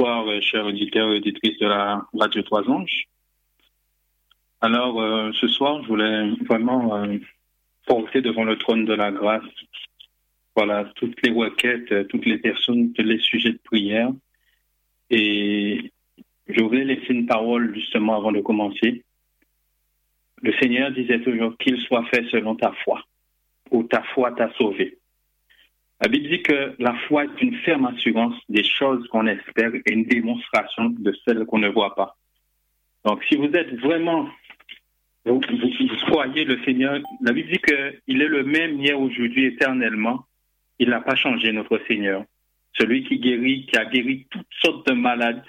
Bonsoir, euh, chers auditeurs et auditrices de la Radio Trois Anges. Alors, euh, ce soir, je voulais vraiment euh, porter devant le trône de la grâce, voilà, toutes les requêtes, toutes les personnes, tous les sujets de prière. Et je voulais laisser une parole justement avant de commencer. Le Seigneur disait toujours qu'il soit fait selon ta foi, ou ta foi t'a sauvé. La Bible dit que la foi est une ferme assurance des choses qu'on espère et une démonstration de celles qu'on ne voit pas. Donc, si vous êtes vraiment, vous, croyez le Seigneur, la Bible dit qu'il est le même hier, aujourd'hui, éternellement. Il n'a pas changé, notre Seigneur. Celui qui guérit, qui a guéri toutes sortes de malades,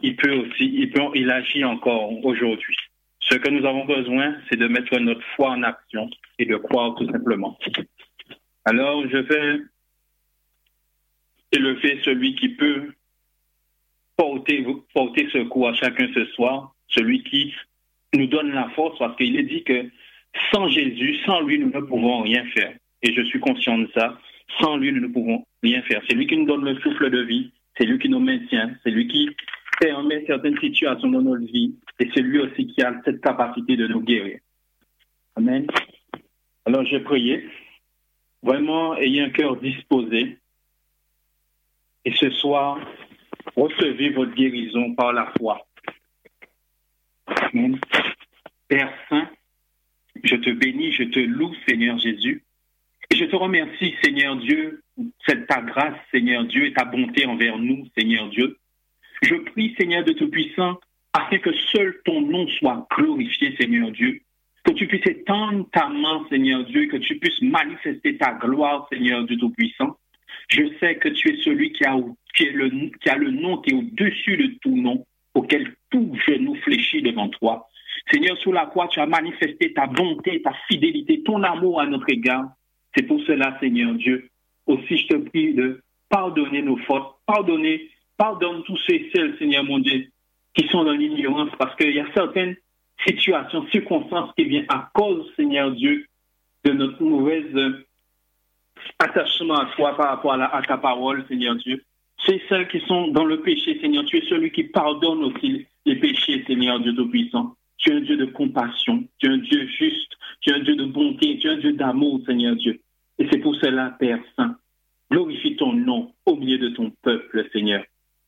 il peut aussi, il, peut, il agit encore aujourd'hui. Ce que nous avons besoin, c'est de mettre notre foi en action et de croire tout simplement. Alors, je vais élever celui qui peut porter, porter secours à chacun ce soir, celui qui nous donne la force, parce qu'il est dit que sans Jésus, sans lui, nous ne pouvons rien faire. Et je suis conscient de ça. Sans lui, nous ne pouvons rien faire. C'est lui qui nous donne le souffle de vie, c'est lui qui nous maintient, c'est lui qui permet certaines situations dans notre vie, et c'est lui aussi qui a cette capacité de nous guérir. Amen. Alors, je prier. Vraiment, ayez un cœur disposé. Et ce soir, recevez votre guérison par la foi. Père Saint, je te bénis, je te loue, Seigneur Jésus. Et je te remercie, Seigneur Dieu, cette ta grâce, Seigneur Dieu, et ta bonté envers nous, Seigneur Dieu. Je prie, Seigneur de Tout-Puissant, afin que seul ton nom soit glorifié, Seigneur Dieu, tu puisses étendre ta main, Seigneur Dieu, que tu puisses manifester ta gloire, Seigneur Dieu Tout-Puissant. Je sais que tu es celui qui a, le, qui a le nom qui est au-dessus de tout nom, auquel tout genou fléchit devant toi. Seigneur, sous la croix, tu as manifesté ta bonté, ta fidélité, ton amour à notre égard. C'est pour cela, Seigneur Dieu, aussi je te prie de pardonner nos fautes, pardonner, pardonne tous ceux et celles, Seigneur mon Dieu, qui sont dans l'ignorance, parce qu'il y a certaines situation, circonstance qui vient à cause, Seigneur Dieu, de notre mauvaise euh, attachement à toi par rapport à, ta parole, Seigneur Dieu. C'est celles qui sont dans le péché, Seigneur. Tu es celui qui pardonne aussi les péchés, Seigneur Dieu Tout-Puissant. Tu es un Dieu de compassion, tu es un Dieu juste, tu es un Dieu de bonté, tu es un Dieu d'amour, Seigneur Dieu. Et c'est pour cela, Père Saint, glorifie ton nom au milieu de ton peuple, Seigneur,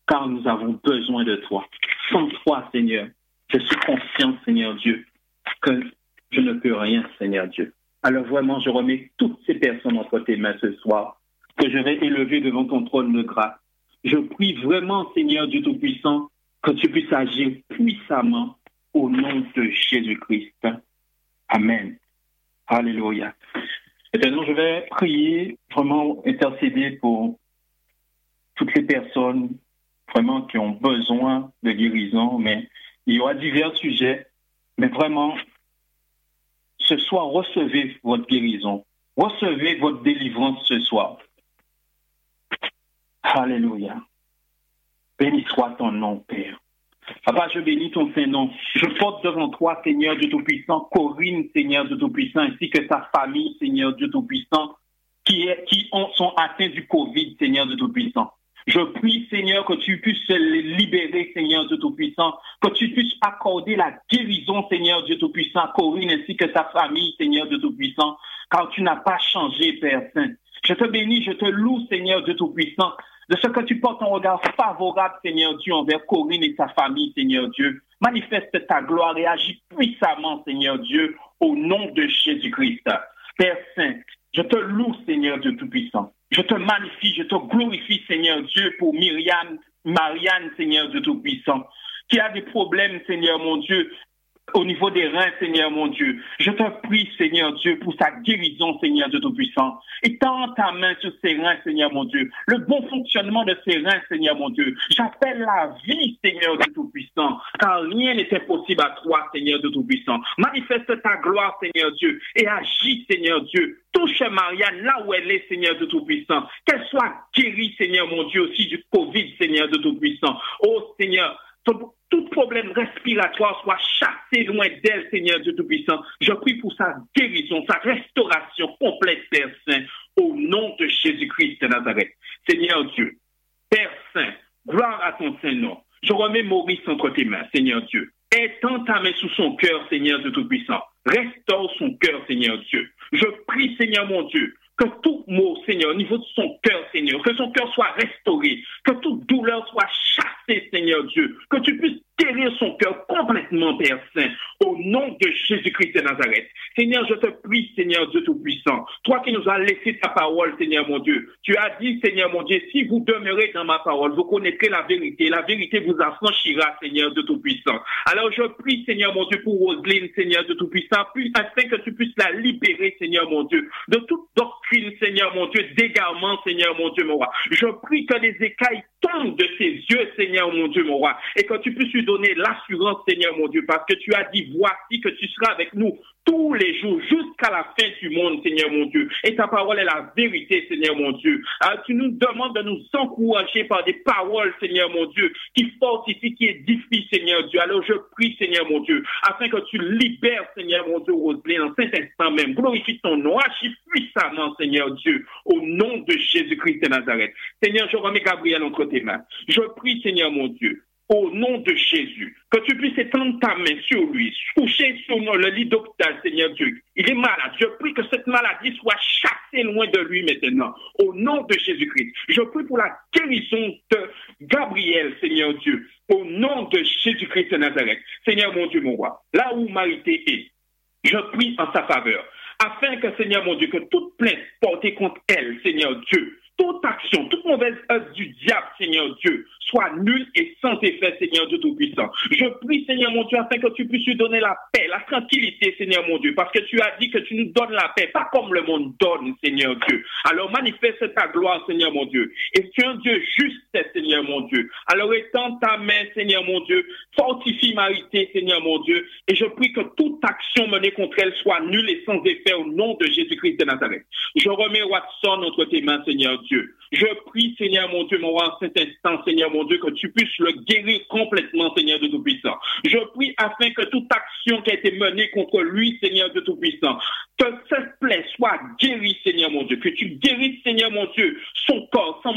car nous avons besoin de toi. Sans toi, Seigneur, je suis conscient, Seigneur Dieu, que je ne peux rien, Seigneur Dieu. Alors vraiment, je remets toutes ces personnes entre tes mains ce soir, que je vais élever devant ton trône de grâce. Je prie vraiment, Seigneur Dieu Tout-Puissant, que tu puisses agir puissamment au nom de Jésus-Christ. Amen. Alléluia. Maintenant, je vais prier, vraiment intercéder pour toutes les personnes vraiment qui ont besoin de guérison, mais il y aura divers sujets, mais vraiment, ce soir, recevez votre guérison. Recevez votre délivrance ce soir. Alléluia. Béni soit ton nom, Père. Papa, je bénis ton Saint-Nom. Je porte devant toi, Seigneur Dieu Tout-Puissant, Corinne, Seigneur Dieu Tout-Puissant, ainsi que sa famille, Seigneur Dieu Tout-Puissant, qui, qui sont atteints du Covid, Seigneur Dieu Tout-Puissant. Je prie, Seigneur, que tu puisses les libérer, Seigneur Dieu Tout-Puissant, que tu puisses accorder la guérison, Seigneur Dieu Tout-Puissant, à Corinne ainsi que sa famille, Seigneur Dieu Tout-Puissant, car tu n'as pas changé, Père Saint. Je te bénis, je te loue, Seigneur Dieu Tout-Puissant, de ce que tu portes un regard favorable, Seigneur Dieu, envers Corinne et sa famille, Seigneur Dieu. Manifeste ta gloire et agis puissamment, Seigneur Dieu, au nom de Jésus-Christ. Père Saint, je te loue, Seigneur Dieu Tout-Puissant. Je te magnifie, je te glorifie, Seigneur Dieu, pour Myriam, Marianne, Seigneur Dieu Tout-Puissant, qui a des problèmes, Seigneur mon Dieu, au niveau des reins, Seigneur mon Dieu. Je te prie, Seigneur Dieu, pour sa guérison, Seigneur Dieu Tout-Puissant. Étends ta main sur ses reins, Seigneur mon Dieu. Le bon fonctionnement de ses reins, Seigneur mon Dieu. J'appelle la vie, Seigneur Dieu Tout-Puissant, car rien n'est impossible à toi, Seigneur Dieu Tout-Puissant. Manifeste ta gloire, Seigneur Dieu, et agis, Seigneur Dieu. Touche Marianne là où elle est, Seigneur de Tout-Puissant. Qu'elle soit guérie, Seigneur mon Dieu, aussi du Covid, Seigneur de Tout-Puissant. Oh Seigneur, tout problème respiratoire soit chassé loin d'elle, Seigneur Dieu Tout-Puissant. Je prie pour sa guérison, sa restauration complète, Père Saint, au nom de Jésus-Christ de Nazareth. Seigneur Dieu, Père Saint, gloire à ton Saint-Nom. Je remets Maurice entre tes mains, Seigneur Dieu. Étends ta main sous son cœur, Seigneur de Tout-Puissant. Restaure son cœur, Seigneur Dieu. Je prie, Seigneur mon Dieu, que tout mot, Seigneur, au niveau de son cœur, Seigneur, que son cœur soit restauré, que toute douleur soit chassée, Seigneur Dieu, que tu puisses guérir son cœur complètement, Père Saint, au nom de Jésus-Christ de Nazareth. Seigneur, je te prie, Seigneur Dieu Tout-Puissant, toi qui nous as laissé ta parole, Seigneur mon Dieu, tu as dit, Seigneur mon Dieu, si vous demeurez dans ma parole, vous connaîtrez la vérité, la vérité vous affranchira, Seigneur Dieu Tout-Puissant. Alors je prie, Seigneur mon Dieu, pour Roselyne, Seigneur Dieu Tout-Puissant, afin que tu puisses la libérer, Seigneur mon Dieu, de toute doctrine, Seigneur mon Dieu, d'égarement, Seigneur mon Dieu, mon roi. Je prie que les écailles tombent de ses yeux, Seigneur mon Dieu, mon roi, et que tu puisses lui donner l'assurance, Seigneur mon Dieu, parce que tu as dit, voici que tu seras avec nous tous les jours jusqu'à la fin du monde, Seigneur mon Dieu. Et ta parole est la vérité, Seigneur mon Dieu. Ah, tu nous demandes de nous encourager par des paroles, Seigneur mon Dieu, qui fortifient, qui édifient, Seigneur Dieu. Alors je prie, Seigneur mon Dieu, afin que tu libères, Seigneur mon Dieu, Roselyne, en cet instant même. Glorifie ton nom, agis puissamment, Seigneur Dieu, au nom de Jésus-Christ de Nazareth. Seigneur, je remets Gabriel entre tes mains. Je prie, Seigneur mon Dieu, au nom de Jésus, que tu puisses étendre ta main sur lui, coucher sur le lit d'hôpital, Seigneur Dieu. Il est malade. Je prie que cette maladie soit chassée loin de lui maintenant, au nom de Jésus-Christ. Je prie pour la guérison de Gabriel, Seigneur Dieu, au nom de Jésus-Christ de Nazareth. Seigneur mon Dieu, mon roi, là où Marité est, je prie en sa faveur, afin que, Seigneur mon Dieu, que toute plainte portée contre elle, Seigneur Dieu, toute action, toute mauvaise œuvre du diable, Seigneur Dieu, soit nulle et sans effet, Seigneur Dieu Tout-Puissant. Je prie, Seigneur mon Dieu, afin que tu puisses lui donner la paix, la tranquillité, Seigneur mon Dieu, parce que tu as dit que tu nous donnes la paix, pas comme le monde donne, Seigneur Dieu. Alors manifeste ta gloire, Seigneur mon Dieu. Et tu es un Dieu juste, Seigneur mon Dieu. Alors étends ta main, Seigneur mon Dieu, fortifie Marité, Seigneur mon Dieu, et je prie que toute action menée contre elle soit nulle et sans effet au nom de Jésus-Christ de Nazareth. Je remets Watson entre tes mains, Seigneur Dieu. Je prie, Seigneur mon Dieu, mon roi, en cet instant, Seigneur mon Dieu, que tu puisses le guérir complètement, Seigneur de Tout-Puissant. Je prie afin que toute action qui a été menée contre lui, Seigneur de Tout-Puissant, que cette plaie soit guérie, Seigneur mon Dieu, que tu guérisses, Seigneur mon Dieu, son corps, son,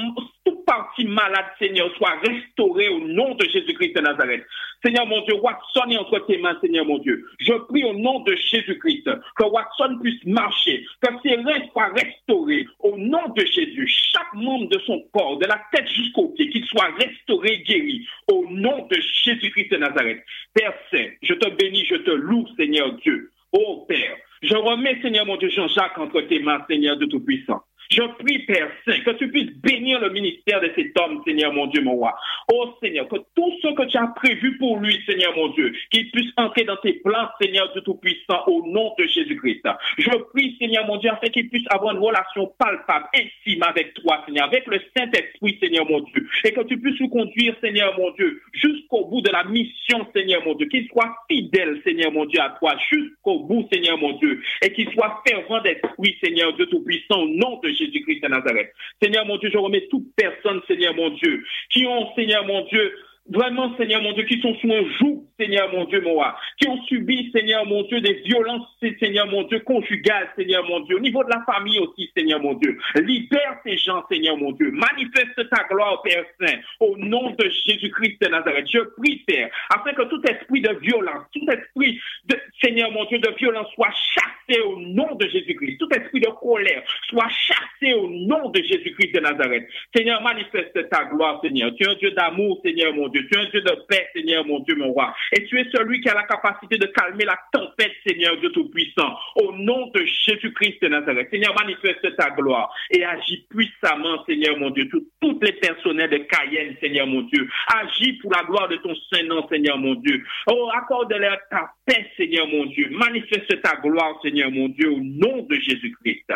partie malade, Seigneur, soit restaurée au nom de Jésus-Christ de Nazareth. Seigneur mon Dieu, Watson est entre tes mains, Seigneur mon Dieu. Je prie au nom de Jésus-Christ que Watson puisse marcher, que ses reins soient restaurés au nom de Jésus. Chaque membre de son corps, de la tête jusqu'au pied, qu'il soit restauré, guéri au nom de Jésus-Christ de Nazareth. Père Saint, je te bénis, je te loue, Seigneur Dieu. Oh Père, je remets, Seigneur mon Dieu, Jean-Jacques entre tes mains, Seigneur de Tout-Puissant. Je prie, Père Saint, que tu puisses bénir le ministère de cet homme, Seigneur mon Dieu, mon roi. Oh Seigneur, que tout ce que tu as prévu pour lui, Seigneur mon Dieu, qu'il puisse entrer dans tes plans, Seigneur Dieu Tout-Puissant, au nom de Jésus-Christ. Je prie, Seigneur mon Dieu, afin qu'il puisse avoir une relation palpable, intime avec toi, Seigneur, avec le Saint-Esprit, Seigneur mon Dieu, et que tu puisses nous conduire, Seigneur mon Dieu, jusqu'au bout de la mission, Seigneur mon Dieu, qu'il soit fidèle, Seigneur mon Dieu, à toi, jusqu'au bout, Seigneur mon Dieu, et qu'il soit fervent d'esprit, Seigneur Dieu Tout-Puissant, au nom de Jésus-Christ de Nazareth. Seigneur mon Dieu, je remets toute personne, Seigneur mon Dieu, qui ont, Seigneur mon Dieu, vraiment, Seigneur mon Dieu, qui sont sous un joug, Seigneur mon Dieu, mon roi, qui ont subi, Seigneur mon Dieu, des violences, Seigneur mon Dieu, conjugales, Seigneur mon Dieu, au niveau de la famille aussi, Seigneur mon Dieu. Libère ces gens, Seigneur mon Dieu. Manifeste ta gloire, Père Saint, au nom de Jésus-Christ de Nazareth. Je prie, Père, afin que tout esprit de violence, tout esprit de, Seigneur mon Dieu, de violence soit chassé au nom de Jésus-Christ. Tout esprit de colère soit chassé au nom de Jésus-Christ de Nazareth. Seigneur, manifeste ta gloire, Seigneur. Tu es un Dieu d'amour, Seigneur mon Dieu. Tu es un Dieu de paix, Seigneur mon Dieu, mon roi. Et tu es celui qui a la capacité de calmer la tempête, Seigneur Dieu Tout-Puissant. Au nom de Jésus-Christ de Nazareth. Seigneur, manifeste ta gloire et agis puissamment, Seigneur mon Dieu. toutes les personnels de Cayenne, Seigneur mon Dieu. Agis pour la gloire de ton Saint-Nom, Seigneur mon Dieu. Oh, accorde-leur ta paix, Seigneur mon Dieu. Manifeste ta gloire, Seigneur mon Dieu, au nom de Jésus-Christ.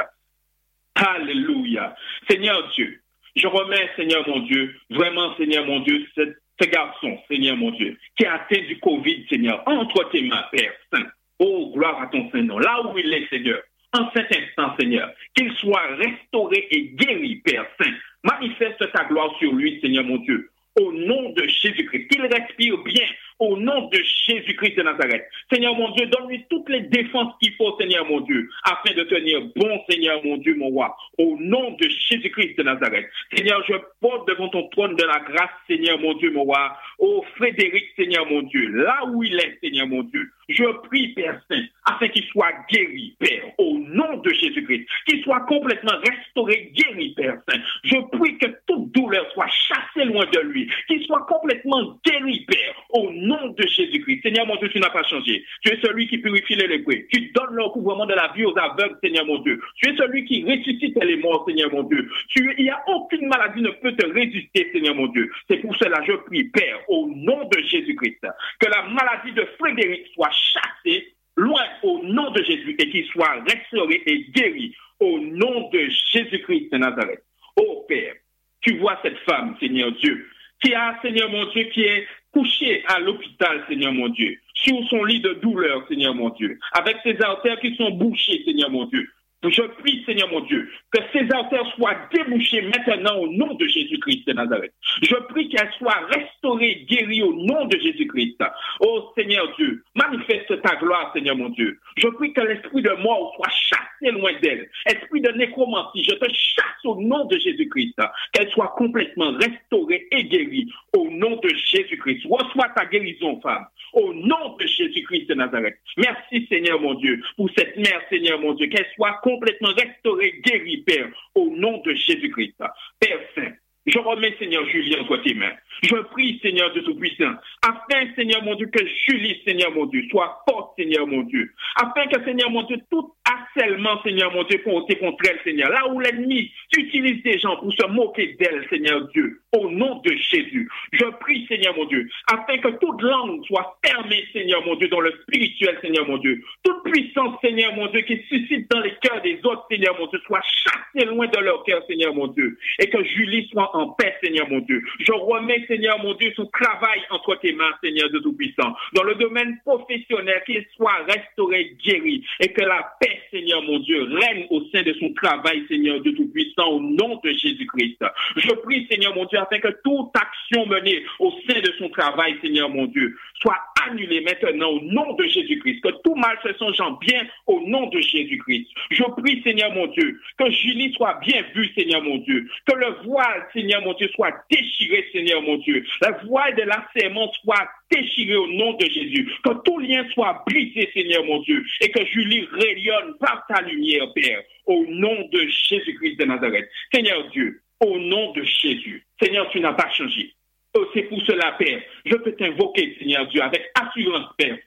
Alléluia. Seigneur Dieu, je remets, Seigneur mon Dieu, vraiment, Seigneur mon Dieu, cette ce garçon, Seigneur mon Dieu, qui a atteint du Covid, Seigneur, entre tes mains, Père Saint. Oh, gloire à ton Saint-Nom. Là où il est, Seigneur, en cet instant, Seigneur, qu'il soit restauré et guéri, Père Saint. Manifeste ta gloire sur lui, Seigneur mon Dieu. Au nom de Jésus-Christ, qu'il respire bien au nom de Jésus-Christ de Nazareth. Seigneur mon Dieu, donne-lui toutes les défenses qu'il faut, Seigneur mon Dieu, afin de tenir bon, Seigneur mon Dieu, mon roi, au nom de Jésus-Christ de Nazareth. Seigneur, je porte devant ton trône de la grâce, Seigneur mon Dieu, mon roi, au Frédéric, Seigneur mon Dieu, là où il est, Seigneur mon Dieu. Je prie, Père Saint, afin qu'il soit guéri, Père, au nom de Jésus-Christ, qu'il soit complètement restauré, guéri, Père Saint. Je prie que toute douleur soit chassée loin de lui, qu'il soit complètement guéri, Père, au nom de Jésus-Christ. Seigneur mon Dieu, tu n'as pas changé. Tu es celui qui purifie les lépreux. Tu donnes le recouvrement de la vie aux aveugles, Seigneur mon Dieu. Tu es celui qui ressuscite les morts, Seigneur mon Dieu. Il n'y a aucune maladie ne peut te résister, Seigneur mon Dieu. C'est pour cela je prie, Père, au nom de Jésus-Christ, que la maladie de Frédéric soit chassé loin au nom de Jésus et qu'il soit restauré et guéri au nom de Jésus-Christ de Nazareth. Oh Père, tu vois cette femme, Seigneur Dieu, qui a, Seigneur mon Dieu, qui est couchée à l'hôpital, Seigneur mon Dieu, sur son lit de douleur, Seigneur mon Dieu, avec ses artères qui sont bouchées, Seigneur mon Dieu. Je prie, Seigneur mon Dieu, que ces artères soient débouchées maintenant au nom de Jésus-Christ de Nazareth. Je prie qu'elles soient restaurées, guéries au nom de Jésus-Christ. Oh Seigneur Dieu, manifeste ta gloire, Seigneur mon Dieu. Je prie que l'esprit de mort soit chassé loin d'elle. Esprit de nécromancie, je te chasse au nom de Jésus-Christ. Qu'elle soit complètement restaurée et guérie au nom de Jésus-Christ. Reçois ta guérison, femme, au nom de Jésus-Christ de Nazareth. Merci, Seigneur mon Dieu, pour cette mère, Seigneur mon Dieu, qu'elle soit complètement restaurée, guérie, Père, au nom de Jésus-Christ. Père Saint, je remets, Seigneur Julien, entre tes mains. Je prie, Seigneur de Tout-Puissant, afin, Seigneur mon Dieu, que Julie, Seigneur mon Dieu, soit forte, Seigneur mon Dieu. Afin que, Seigneur mon Dieu, tout harcèlement, Seigneur mon Dieu, porté contre elle, Seigneur. Là où l'ennemi utilise des gens pour se moquer d'elle, Seigneur Dieu, au nom de Jésus. Je prie, Seigneur mon Dieu, afin que toute langue soit fermée, Seigneur mon Dieu, dans le spirituel, Seigneur mon Dieu. Toute puissance, Seigneur mon Dieu, qui suscite dans les cœurs des autres, Seigneur mon Dieu, soit chassée loin de leur cœur, Seigneur mon Dieu. Et que Julie soit en paix, Seigneur mon Dieu. Je remets, Seigneur mon Dieu, son travail entre tes mains, Seigneur de Tout-Puissant. Dans le domaine professionnel, qu'il soit restauré, guéri. Et que la paix, Seigneur mon Dieu, règne au sein de son travail, Seigneur de Tout-Puissant, au nom de Jésus-Christ. Je prie, Seigneur mon Dieu, afin que toute action menée au sein de son travail, Seigneur mon Dieu, soit annulée maintenant au nom de Jésus-Christ. Que tout mal se songeant bien au nom de Jésus-Christ. Je prie, Seigneur mon Dieu, que Julie soit bien vue, Seigneur mon Dieu. Que le voile, Seigneur mon Dieu, soit déchiré, Seigneur mon Dieu. La voile de l'asserment soit déchiré au nom de Jésus. Que tout lien soit brisé, Seigneur mon Dieu. Et que Julie rayonne par ta lumière, Père. Au nom de Jésus-Christ de Nazareth. Seigneur Dieu, au nom de Jésus. Seigneur, tu n'as pas changé. Oh, c'est pour cela, Père. Je peux t'invoquer, Seigneur Dieu, avec assurance, Père.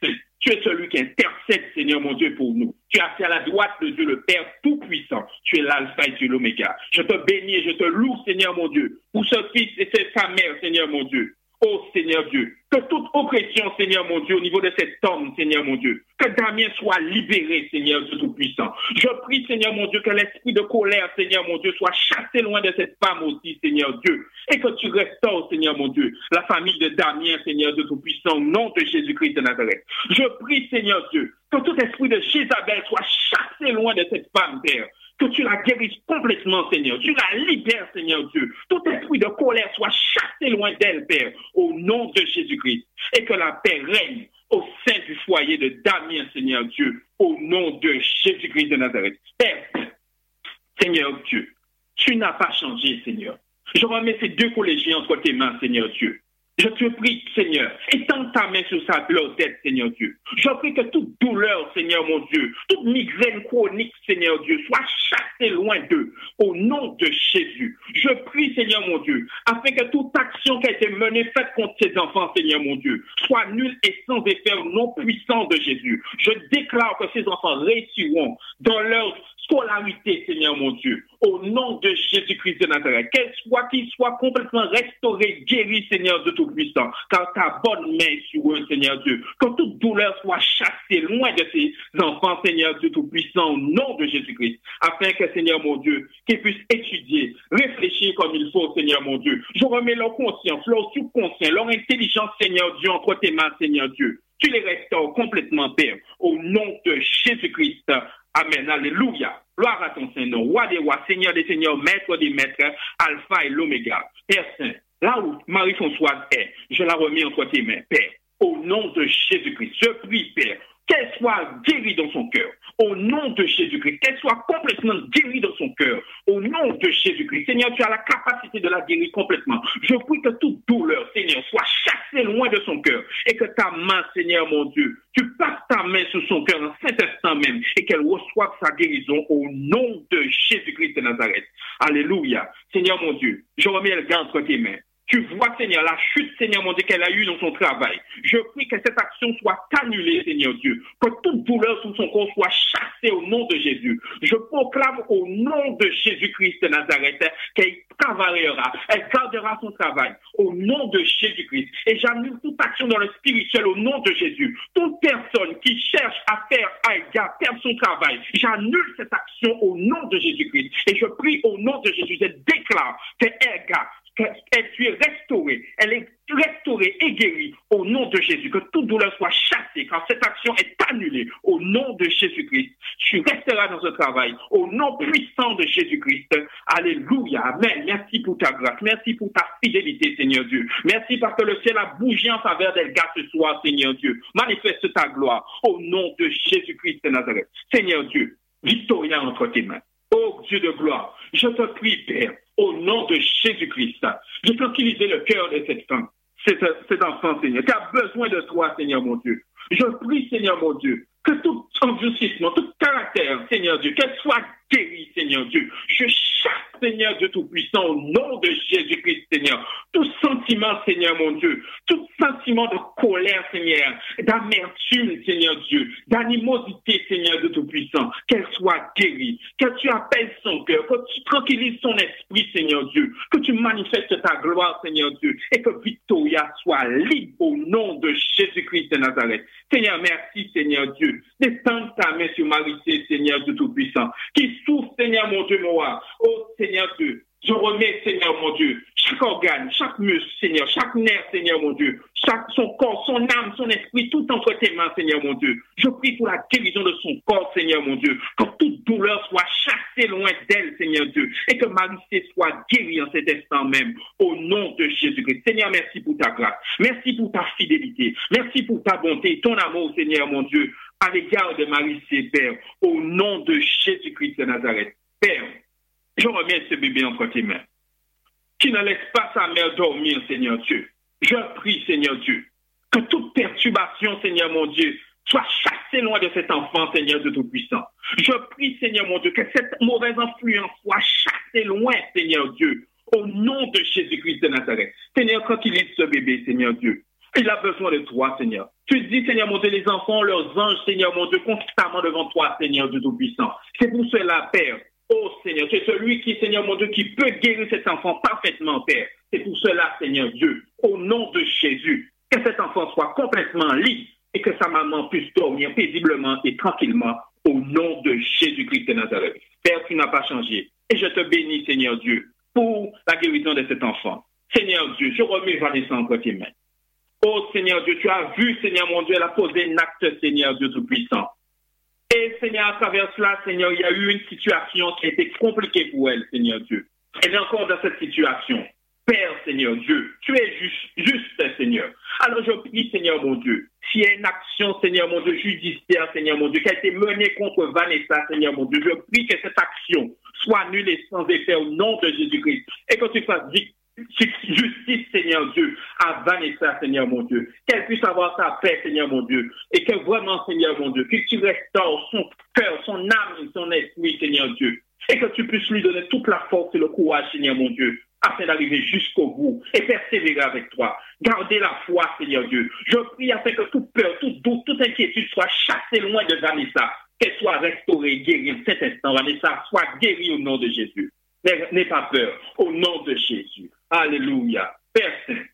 Tu es celui qui intercède, Seigneur mon Dieu, pour nous. Tu es assis à la droite de Dieu, le Père Tout-Puissant. Tu es l'alpha et tu es l'oméga. Je te bénis et je te loue, Seigneur mon Dieu, pour ce fils et sa mère, Seigneur mon Dieu. Oh Seigneur Dieu, que toute oppression, Seigneur mon Dieu, au niveau de cet homme, Seigneur mon Dieu, que Damien soit libéré, Seigneur Tout-Puissant. Je prie, Seigneur mon Dieu, que l'esprit de colère, Seigneur mon Dieu, soit chassé loin de cette femme aussi, Seigneur Dieu, et que tu restaures, Seigneur mon Dieu, la famille de Damien, Seigneur Dieu Tout-Puissant, au nom de Jésus-Christ de Nazareth. Je prie, Seigneur Dieu, que tout esprit de Jézabel soit chassé loin de cette femme, Père que tu la guérisses complètement, Seigneur. Tu la libères, Seigneur Dieu. Tout esprit de colère soit chassé loin d'elle, Père, au nom de Jésus-Christ. Et que la paix règne au sein du foyer de Damien, Seigneur Dieu, au nom de Jésus-Christ de Nazareth. Père, Seigneur Dieu, tu n'as pas changé, Seigneur. Je remets ces deux collégiens entre tes mains, Seigneur Dieu. Je te prie, Seigneur, étends ta main sur sa leur tête, Seigneur Dieu. Je prie que toute douleur, Seigneur mon Dieu, toute migraine chronique, Seigneur Dieu, soit chassée loin d'eux, au nom de Jésus. Je prie, Seigneur mon Dieu, afin que toute action qui a été menée, faite contre ces enfants, Seigneur mon Dieu, soit nulle et sans effet au nom puissant de Jésus. Je déclare que ces enfants réussiront dans leur scolarité, Seigneur mon Dieu, au nom de Jésus-Christ de Nazareth. Qu'elle soit, qu'il soit complètement restauré, guéri, Seigneur de Tout-Puissant, car ta bonne main sur eux, Seigneur Dieu. Que toute douleur soit chassée loin de ces enfants, Seigneur Dieu Tout-Puissant, au nom de Jésus-Christ, afin que, Seigneur mon Dieu, qu'ils puissent étudier, réfléchir comme il faut, Seigneur mon Dieu. Je remets leur conscience, leur subconscient, leur intelligence, Seigneur Dieu, entre tes mains, Seigneur Dieu. Tu les restaures complètement, Père, au nom de Jésus-Christ. Amen. Alléluia. Gloire à ton Saint-Nom. Roi des rois, Seigneur des seigneurs, Maître des maîtres, Alpha et l'Oméga. Père Saint, là où Marie-Françoise est, je la remets entre tes mains, Père. au nom de Jésus-Christ. Je prie, Père, qu'elle soit guérie dans son cœur. Au nom de Jésus-Christ, qu'elle soit complètement guérie dans son cœur. Au nom de Jésus-Christ. Seigneur, tu as la capacité de la guérir complètement. Je prie que toute douleur, Seigneur, soit chassée loin de son cœur. Et que ta main, Seigneur mon Dieu, tu passes ta main sur son cœur dans cet instant même. Et qu'elle reçoive sa guérison au nom de Jésus-Christ de Nazareth. Alléluia. Seigneur mon Dieu, je remets le gars entre tes mains. Tu vois, Seigneur, la chute, Seigneur mon Dieu, qu'elle a eue dans son travail. Je prie que cette action soit annulée, Seigneur Dieu. Que toute douleur sur son corps soit chassée au nom de Jésus. Je proclame au nom de Jésus-Christ de Nazareth qu'elle travaillera, elle gardera son travail au nom de Jésus-Christ. Et j'annule toute action dans le spirituel au nom de Jésus. Toute personne qui cherche à faire à perdre son travail, j'annule cette action au nom de Jésus-Christ. Et je prie au nom de Jésus, je déclare que Qu'elle soit restaurée, elle est restaurée et guérie au nom de Jésus, que toute douleur soit chassée quand cette action est annulée au nom de Jésus-Christ. Tu resteras dans ce travail au nom puissant de Jésus-Christ. Alléluia. Amen. Merci pour ta grâce. Merci pour ta fidélité, Seigneur Dieu. Merci parce que le ciel a bougé en faveur d'Elga ce soir, Seigneur Dieu. Manifeste ta gloire au nom de Jésus-Christ de Nazareth. Seigneur Dieu, victoria entre tes mains. Oh Dieu de gloire, je te prie, Père, au nom de Jésus-Christ. Je tranquilliser le cœur de cette femme, cet, cet enfant, Seigneur, qui a besoin de toi, Seigneur mon Dieu. Je prie, Seigneur mon Dieu, que tout endurcissement, tout caractère, Seigneur Dieu, qu'elle soit guérie, Seigneur Dieu. Je Seigneur Dieu Tout-Puissant, au nom de Jésus-Christ, Seigneur. Tout sentiment, Seigneur mon Dieu, tout sentiment de colère, Seigneur, d'amertume, Seigneur Dieu, d'animosité, Seigneur Dieu Tout-Puissant, qu'elle soit guérie, que tu appelles son cœur, que tu tranquillises son esprit, Seigneur Dieu, que tu manifestes ta gloire, Seigneur Dieu, et que Victoria soit libre au nom de Jésus-Christ de Nazareth. Seigneur, merci, Seigneur Dieu. Descends ta main sur Marie, Seigneur Dieu Tout-Puissant, qui souffre, Seigneur mon Dieu, moi. Seigneur Dieu, je remets, Seigneur mon Dieu, chaque organe, chaque muscle, Seigneur, chaque nerf, Seigneur mon Dieu, chaque, son corps, son âme, son esprit, tout entre tes mains, Seigneur mon Dieu. Je prie pour la guérison de son corps, Seigneur mon Dieu, que toute douleur soit chassée loin d'elle, Seigneur Dieu, et que Marie soit guérie en cet instant même, au nom de Jésus-Christ. Seigneur, merci pour ta grâce, merci pour ta fidélité, merci pour ta bonté, ton amour, Seigneur mon Dieu, à l'égard de Marie, Père, au nom de Jésus-Christ de Nazareth. Père, je remets ce bébé entre tes mains, qui ne laisse pas sa mère dormir, Seigneur Dieu. Je prie, Seigneur Dieu, que toute perturbation, Seigneur mon Dieu, soit chassée loin de cet enfant, Seigneur de Tout-Puissant. Je prie, Seigneur mon Dieu, que cette mauvaise influence soit chassée loin, Seigneur Dieu, au nom de Jésus-Christ de Nazareth. Seigneur, quand il est ce bébé, Seigneur Dieu, il a besoin de toi, Seigneur. Tu dis, Seigneur mon Dieu, les enfants, leurs anges, Seigneur mon Dieu, constamment devant toi, Seigneur Dieu Tout-Puissant. C'est pour cela, Père, Oh Seigneur, c'est celui qui, Seigneur mon Dieu, qui peut guérir cet enfant parfaitement, Père. C'est pour cela, Seigneur Dieu, au nom de Jésus, que cet enfant soit complètement libre et que sa maman puisse dormir paisiblement et tranquillement au nom de Jésus-Christ de Nazareth. Père, tu n'as pas changé. Et je te bénis, Seigneur Dieu, pour la guérison de cet enfant. Seigneur Dieu, je remets Vanessa entre tes mains. Oh Seigneur Dieu, tu as vu, Seigneur mon Dieu, elle a posé un acte, Seigneur Dieu Tout-Puissant. Et Seigneur, à travers cela, Seigneur, il y a eu une situation qui a été compliquée pour elle, Seigneur Dieu. Elle est encore dans cette situation. Père, Seigneur Dieu, tu es juste, Seigneur. Alors je prie, Seigneur mon Dieu, s'il y a une action, Seigneur mon Dieu, judiciaire, Seigneur mon Dieu, qui a été menée contre Vanessa, Seigneur mon Dieu, je prie que cette action soit nulle et sans effet au nom de Jésus-Christ. Et que tu fasses justice, Seigneur Dieu, à Vanessa, Seigneur mon Dieu. Qu'elle puisse avoir sa paix, Seigneur mon Dieu. Et que vraiment, Seigneur mon Dieu, que tu restaures son cœur, son âme, son esprit, Seigneur Dieu. Et que tu puisses lui donner toute la force et le courage, Seigneur mon Dieu, afin d'arriver jusqu'au bout et persévérer avec toi. Gardez la foi, Seigneur Dieu. Je prie afin que toute peur, toute doute, toute inquiétude soit chassée loin de Vanessa. Qu'elle soit restaurée, guérie cet instant. Vanessa soit guérie au nom de Jésus. N'aie pas peur. Au nom de Jésus. Alléluia. Père Saint.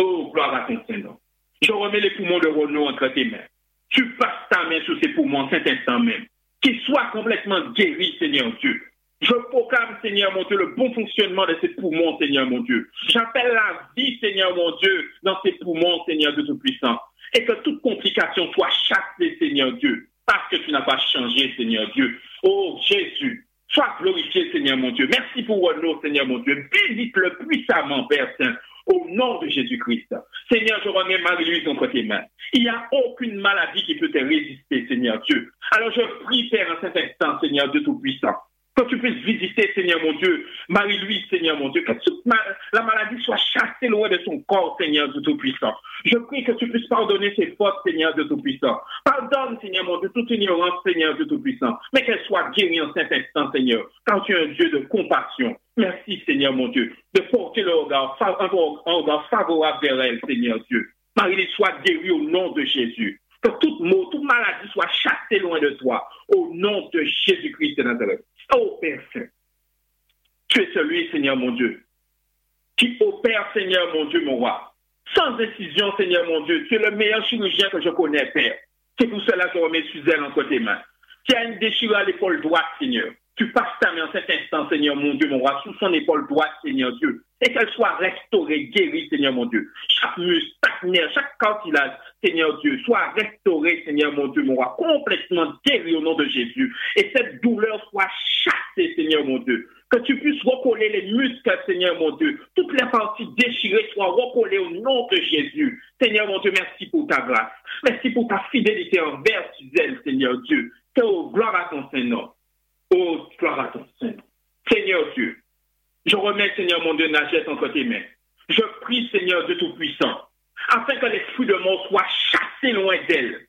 Oh, gloire à ton Saint-Nom. Je remets les poumons de Renaud entre tes mains. Tu passes ta main sur ces poumons cet instant même. Qu'ils soient complètement guéris, Seigneur Dieu. Je proclame, Seigneur mon Dieu, le bon fonctionnement de ces poumons, Seigneur mon Dieu. J'appelle la vie, Seigneur mon Dieu, dans ces poumons, Seigneur de Tout-Puissant. Et que toute complication soit chassée, Seigneur Dieu, parce que tu n'as pas changé, Seigneur Dieu. Oh Jésus, Sois glorifié, Seigneur mon Dieu. Merci pour Renaud, Seigneur mon Dieu. Visite-le puissamment, Père Saint. au nom de Jésus-Christ. Seigneur, je remets Marie-Louise entre tes mains. Il n'y a aucune maladie qui peut te résister, Seigneur Dieu. Alors je prie, Père, en cet instant, Seigneur Dieu Tout-Puissant, que tu puisses visiter, Seigneur mon Dieu, Marie-Louise, Seigneur mon Dieu, que toute la maladie soit chassée loin de son corps, Seigneur Tout-Puissant. Je prie que tu puisses pardonner ses fautes, Seigneur Tout-Puissant. Pardonne, Seigneur mon Dieu, toute ignorance, Seigneur de Tout-Puissant, mais qu'elle soit guérie en cet instant, Seigneur, quand tu es un Dieu de compassion. Merci, Seigneur mon Dieu, de porter le regard favorable vers elle, Seigneur Dieu. Marie-Louise soit guérie au nom de Jésus. Que toute mot, toute maladie soit chassée loin de toi, au nom de Jésus-Christ de Nazareth. Oh Père Saint, tu es celui, Seigneur mon Dieu, qui opère, Seigneur mon Dieu, mon roi. Sans décision, Seigneur mon Dieu, tu es le meilleur chirurgien que je connais, Père. C'est pour cela que je remets Suzanne entre tes mains. Tu as une déchirure à l'épaule droite, Seigneur. Tu passes ta main en cet instant, Seigneur mon Dieu, mon roi, sous son épaule droite, Seigneur Dieu, et qu'elle soit restaurée, guérie, Seigneur mon Dieu. Chaque muscle, chaque nerf, chaque cartilage, Seigneur Dieu, soit restauré, Seigneur mon Dieu, mon roi, complètement guéri au nom de Jésus. Et cette douleur soit chassée, Seigneur mon Dieu. Que tu puisses recoller les muscles, Seigneur mon Dieu. Toutes les parties déchirées soient recollées au nom de Jésus. Seigneur mon Dieu, merci pour ta grâce. Merci pour ta fidélité envers elle, Seigneur Dieu. Oh, gloire à ton Seigneur. Oh, gloire à ton Seigneur. Seigneur Dieu, je remets, Seigneur mon Dieu, Najette entre tes mains. Je prie, Seigneur Dieu Tout-Puissant, afin que l'esprit de mort soit chassé loin d'elle.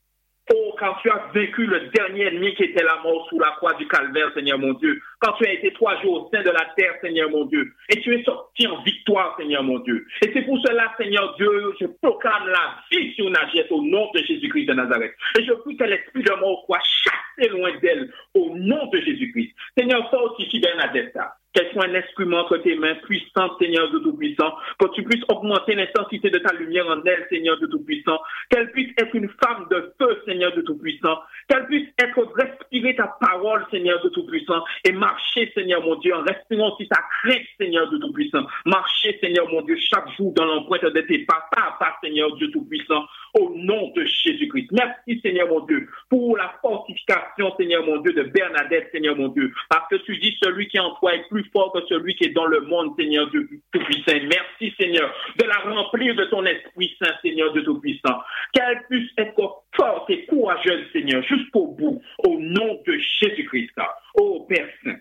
Oh, quand tu as vécu le dernier ennemi qui était la mort sous la croix du calvaire, Seigneur mon Dieu, quand tu as été trois jours au sein de la terre, Seigneur mon Dieu, et tu es sorti en victoire, Seigneur mon Dieu. Et c'est pour cela, Seigneur Dieu, je proclame la vie sur Najette au nom de Jésus-Christ de Nazareth. Et je prie que l'esprit de mort soit chassé loin d'elle au nom de Jésus-Christ. Seigneur, fortifie Bernadette qu'elle soit un instrument entre tes mains puissant, Seigneur de Tout-Puissant, que tu puisses augmenter l'intensité de ta lumière en elle, Seigneur de Tout-Puissant, qu'elle puisse être une femme de feu, Seigneur de Tout-Puissant, qu'elle puisse être respirer ta parole, Seigneur de Tout-Puissant, et marcher, Seigneur mon Dieu, en respirant aussi ta crainte, Seigneur de Tout-Puissant, marcher, Seigneur mon Dieu, chaque jour dans l'empreinte de tes pas, pas pas, Seigneur Dieu Tout-Puissant, au nom de Jésus-Christ. Merci, Seigneur mon Dieu, pour la fortification, Seigneur mon Dieu, de Bernadette, Seigneur mon Dieu, parce que tu dis celui qui en toi est plus fort que celui qui est dans le monde, Seigneur Dieu Tout-Puissant. Merci, Seigneur, de la remplir de ton Esprit Saint, Seigneur Dieu Tout-Puissant. Qu'elle puisse être forte et courageuse, Seigneur, jusqu'au bout, au nom de Jésus-Christ. Oh Père Saint,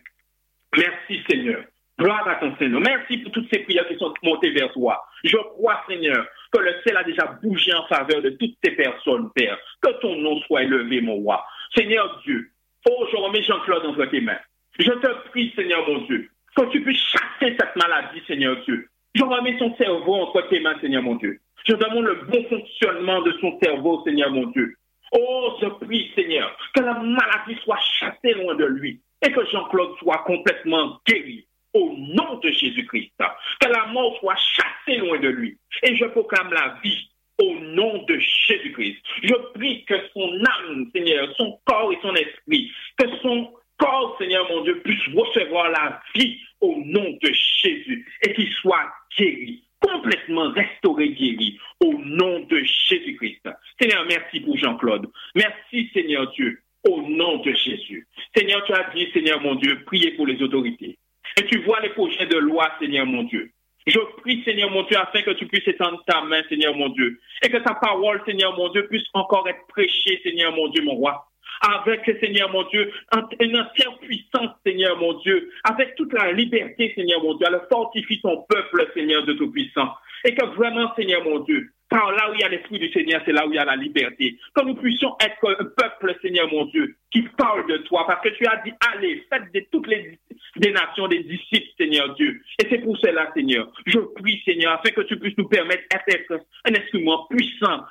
merci, Seigneur. Gloire à ton Seigneur. Merci pour toutes ces prières qui sont montées vers toi. Je crois, Seigneur, que le ciel a déjà bougé en faveur de toutes ces personnes, Père. Que ton nom soit élevé, mon roi. Seigneur Dieu, remets Jean-Claude entre tes mains. Je te prie, Seigneur mon Dieu, que tu puisses chasser cette maladie, Seigneur Dieu. Je remets son cerveau entre tes mains, Seigneur mon Dieu. Je demande le bon fonctionnement de son cerveau, Seigneur mon Dieu. Oh, je prie, Seigneur, que la maladie soit chassée loin de lui et que Jean-Claude soit complètement guéri au nom de Jésus-Christ. Que la mort soit chassée loin de lui. Et je proclame la vie au nom de Jésus-Christ. Je prie que son âme, Seigneur, son corps et son esprit, que son corps, Seigneur mon Dieu, puisse recevoir la vie au nom de Jésus et qu'il soit guéri, complètement restauré, guéri, au nom de Jésus-Christ. Seigneur, merci pour Jean-Claude. Merci, Seigneur Dieu, au nom de Jésus. Seigneur, tu as dit, Seigneur mon Dieu, priez pour les autorités. Et tu vois les projets de loi, Seigneur mon Dieu. Je prie, Seigneur mon Dieu, afin que tu puisses étendre ta main, Seigneur mon Dieu. Et que ta parole, Seigneur mon Dieu, puisse encore être prêchée, Seigneur mon Dieu, mon roi avec, Seigneur mon Dieu, une entière puissance, Seigneur mon Dieu, avec toute la liberté, Seigneur mon Dieu, elle fortifie ton peuple, Seigneur de Tout-Puissant. Et que vraiment, Seigneur mon Dieu, car là où il y a l'Esprit du Seigneur, c'est là où il y a la liberté. Que nous puissions être un peuple, Seigneur mon Dieu, qui parle de toi, parce que tu as dit, allez, faites de toutes les des nations des disciples, Seigneur Dieu. Et c'est pour cela, Seigneur, je prie, Seigneur, afin que tu puisses nous permettre d'être un instrument puissant,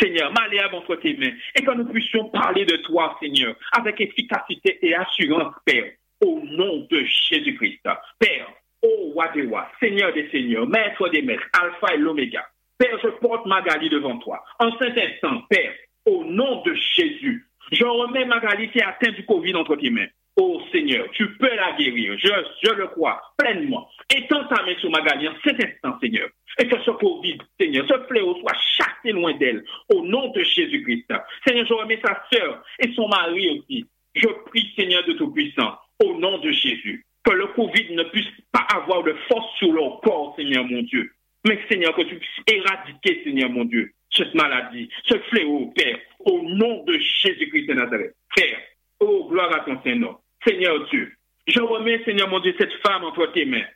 Seigneur, malléable entre tes mains, et que nous puissions parler de toi, Seigneur, avec efficacité et assurance, Père, au nom de Jésus-Christ. Père, ô roi des rois, Seigneur des seigneurs, maître des maîtres, Alpha et l'Oméga. Père, je porte Magali devant toi. En cet instant, Père, au nom de Jésus, je remets Magali qui est atteinte du Covid entre tes mains. Oh Seigneur, tu peux la guérir, je, je le crois pleinement. Étends ta main sur Magali en cet instant, Seigneur. Et que ce Covid, Seigneur, ce fléau soit chassé loin d'elle, au nom de Jésus-Christ. Seigneur, je remets sa sœur et son mari aussi. Je prie, Seigneur de Tout-Puissant, au nom de Jésus, que le Covid ne puisse pas avoir de force sur leur corps, Seigneur mon Dieu. Mais Seigneur, que tu puisses éradiquer, Seigneur mon Dieu, cette maladie, ce fléau, Père, au nom de Jésus-Christ de Nazareth. Père, oh, gloire à ton Seigneur. Seigneur Dieu, je remets, Seigneur mon Dieu, cette femme entre tes mains,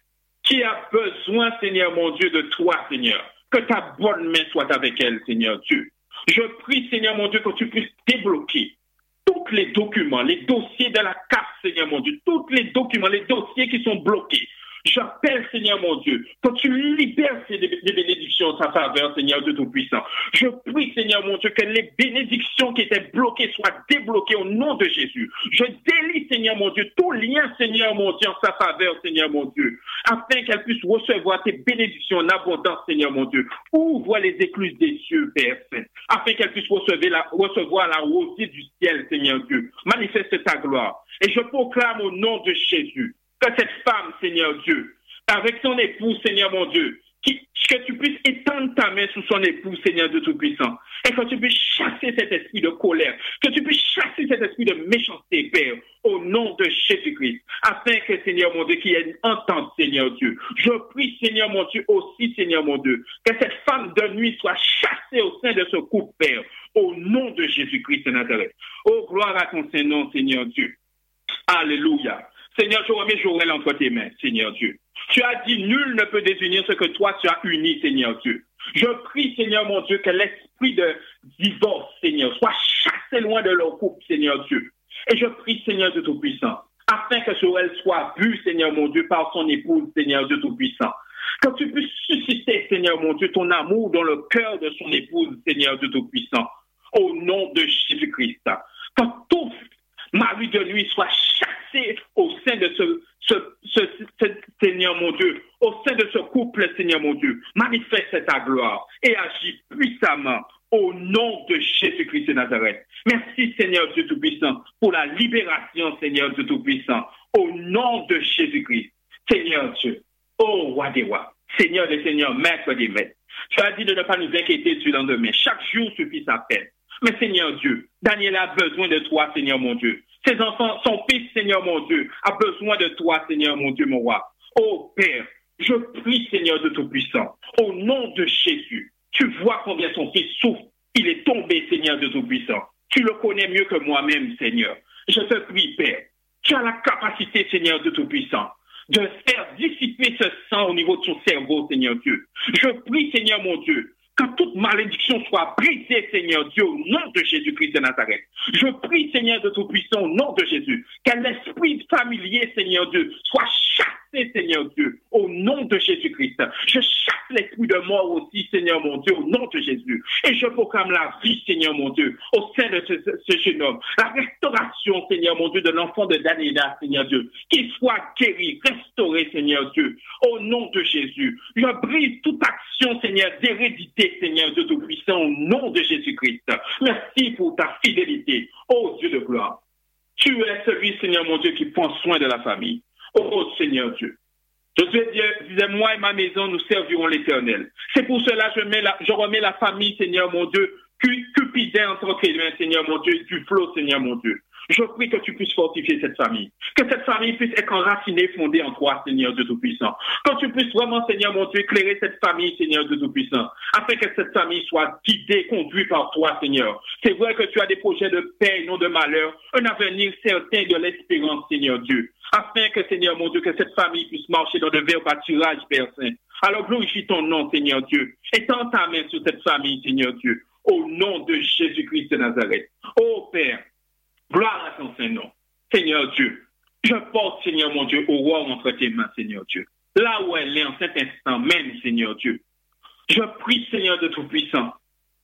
qui a besoin, Seigneur mon Dieu, de toi, Seigneur? Que ta bonne main soit avec elle, Seigneur Dieu. Je prie, Seigneur mon Dieu, que tu puisses débloquer tous les documents, les dossiers de la carte, Seigneur mon Dieu, tous les documents, les dossiers qui sont bloqués. J'appelle, Seigneur mon Dieu, que tu libères ces bénédictions en sa faveur, Seigneur de Tout-Puissant. Je prie, Seigneur mon Dieu, que les bénédictions qui étaient bloquées soient débloquées au nom de Jésus. Je délie, Seigneur mon Dieu, tout lien, Seigneur mon Dieu, en sa faveur, Seigneur mon Dieu, afin qu'elle puisse recevoir tes bénédictions en abondance, Seigneur mon Dieu. Ouvre les écluses des cieux, Père Saint, afin qu'elle puisse recevoir la, recevoir la rosée du ciel, Seigneur Dieu. Manifeste ta gloire. Et je proclame au nom de Jésus que cette femme, Seigneur Dieu, avec son époux, Seigneur mon Dieu, que tu puisses étendre ta main sous son époux, Seigneur de Tout-Puissant, et que tu puisses chasser cet esprit de colère, que tu puisses chasser cet esprit de méchanceté, Père, au nom de Jésus-Christ, afin que, Seigneur mon Dieu, qu'il y ait une entente, Seigneur Dieu. Je prie, Seigneur mon Dieu, aussi, Seigneur mon Dieu, que cette femme de nuit soit chassée au sein de ce couple, Père, au nom de Jésus-Christ de Nazareth. Oh, gloire à ton Saint-Nom, Seigneur Dieu. Alléluia. Seigneur, je remets Joël entre tes mains, Seigneur Dieu. Tu as dit, nul ne peut désunir ce que toi tu as uni, Seigneur Dieu. Je prie, Seigneur mon Dieu, que l'esprit de divorce, Seigneur, soit chassé loin de leur couple, Seigneur Dieu. Et je prie, Seigneur de Tout-Puissant, afin que Joël soit vu, Seigneur mon Dieu, par son épouse, Seigneur de Tout-Puissant. Que tu puisses susciter, Seigneur mon Dieu, ton amour dans le cœur de son épouse, Seigneur de Tout-Puissant. Au nom de Jésus-Christ. Que tout mari de nuit soit chassé au sein de ce, Seigneur mon Dieu, au sein de ce couple, Seigneur mon Dieu. Manifeste ta gloire et agis puissamment au nom de Jésus-Christ de Nazareth. Merci, Seigneur Dieu Tout-Puissant, pour la libération, Seigneur Dieu Tout-Puissant, au nom de Jésus-Christ. Seigneur Dieu, oh roi des rois, Seigneur des seigneurs, maître des maîtres. Tu as dit de ne pas nous inquiéter du lendemain. Chaque jour suffit sa peine. Mais Seigneur Dieu, Daniel a besoin de toi, Seigneur mon Dieu. Ses enfants, son fils, Seigneur mon Dieu, a besoin de toi, Seigneur mon Dieu, mon roi. Oh Père, je prie, Seigneur de Tout-Puissant, au nom de Jésus. Tu vois combien son fils souffre. Il est tombé, Seigneur de Tout-Puissant. Tu le connais mieux que moi-même, Seigneur. Je te prie, Père. Tu as la capacité, Seigneur de Tout-Puissant, de faire dissiper ce sang au niveau de son cerveau, Seigneur Dieu. Je prie, Seigneur mon Dieu, que toute malédiction soit brisée, Seigneur Dieu, au nom de Jésus-Christ de Nazareth. Je prie, Seigneur de Tout-Puissant, au nom de Jésus, qu'un esprit familier, Seigneur Dieu, soit chassé, Seigneur Dieu, au nom de Jésus-Christ. Je chasse l'esprit de mort aussi, Seigneur mon Dieu, au nom de Jésus. Et je proclame la vie, Seigneur mon Dieu, au sein de ce, jeune homme. La restauration, Seigneur mon Dieu, de l'enfant de Daniela, Seigneur Dieu. Qu'il soit guéri, restauré, Seigneur Dieu, au nom de Jésus. Je brise toute action, Seigneur, d'hérédité, Seigneur Dieu Tout-Puissant, au nom de Jésus-Christ. Merci pour ta fidélité, ô Dieu de gloire. Tu es celui, Seigneur mon Dieu, qui prend soin de la famille. Ô Seigneur Dieu. Josué disait, moi et ma maison, nous servirons l'Éternel. C'est pour cela que je, je remets la famille, Seigneur mon Dieu, cupidin entre tes mains, Seigneur mon Dieu, du flot, Seigneur mon Dieu. Je prie que tu puisses fortifier cette famille. Que cette famille puisse être enracinée, fondée en toi, Seigneur Dieu Tout-Puissant. Que tu puisses vraiment, Seigneur mon Dieu, éclairer cette famille, Seigneur Dieu Tout-Puissant. Afin que cette famille soit guidée, conduite par toi, Seigneur. C'est vrai que tu as des projets de paix non de malheur. Un avenir certain de l'espérance, Seigneur Dieu. Afin que, Seigneur mon Dieu, que cette famille puisse marcher dans de verts pâturages, Père Saint. Alors glorifie ton nom, Seigneur Dieu. Et tends ta main sur cette famille, Seigneur Dieu. Au nom de Jésus-Christ de Nazareth. Ô Père, Gloire à ton Saint-Nom. Seigneur Dieu, je porte, Seigneur mon Dieu, au roi entre tes mains, Seigneur Dieu. Là où elle est en cet instant même, Seigneur Dieu. Je prie, Seigneur de Tout-Puissant,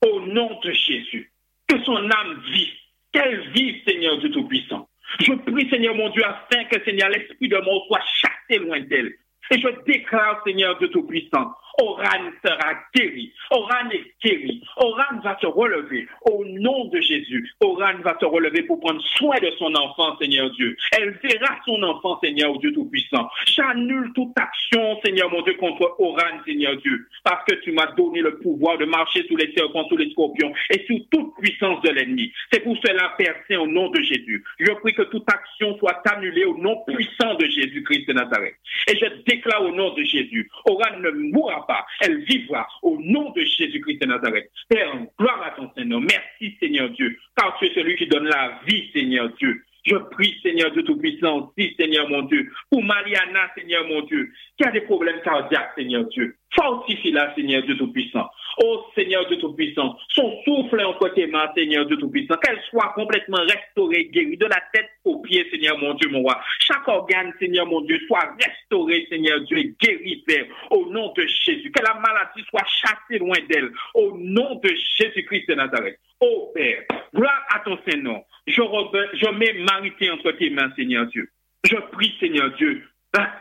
au nom de Jésus, que son âme vive, qu'elle vive, Seigneur de Tout-Puissant. Je prie, Seigneur mon Dieu, afin que, Seigneur, l'esprit de mort soit chassé loin d'elle. Et je déclare, Seigneur de Tout-Puissant, Oran sera guéri. Oran est guéri. Oran va se relever. Au nom de Jésus, Oran va se relever pour prendre soin de son enfant, Seigneur Dieu. Elle verra son enfant, Seigneur Dieu Tout-Puissant. J'annule toute action, Seigneur mon Dieu, contre Oran, Seigneur Dieu. Parce que tu m'as donné le pouvoir de marcher sous les serpents, sous les scorpions et sous toute puissance de l'ennemi. C'est pour cela, Père Saint, au nom de Jésus. Je prie que toute action soit annulée au nom puissant de Jésus-Christ de Nazareth. Et je déclare au nom de Jésus, Oran ne mourra elle vivra au nom de Jésus-Christ de Nazareth. Père, gloire à ton Seigneur. Merci, Seigneur Dieu, car tu es celui qui donne la vie, Seigneur Dieu. Je prie, Seigneur Dieu Tout-Puissant, aussi, Seigneur mon Dieu, pour Mariana, Seigneur mon Dieu, qui a des problèmes cardiaques, Seigneur Dieu. Fortifie-la, Seigneur Dieu Tout-Puissant. Oh Seigneur Dieu Tout-Puissant, son souffle entre tes mains, Seigneur Dieu Tout-Puissant, qu'elle soit complètement restaurée, guérie, de la tête aux pieds, Seigneur mon Dieu, mon roi. Chaque organe, Seigneur mon Dieu, soit restauré, Seigneur Dieu, et guéri, Père, au nom de Jésus. Que la maladie soit chassée loin d'elle, au nom de Jésus-Christ de Nazareth. Oh Père, gloire à ton Seigneur. Je, je mets Marité entre tes mains, Seigneur Dieu. Je prie, Seigneur Dieu,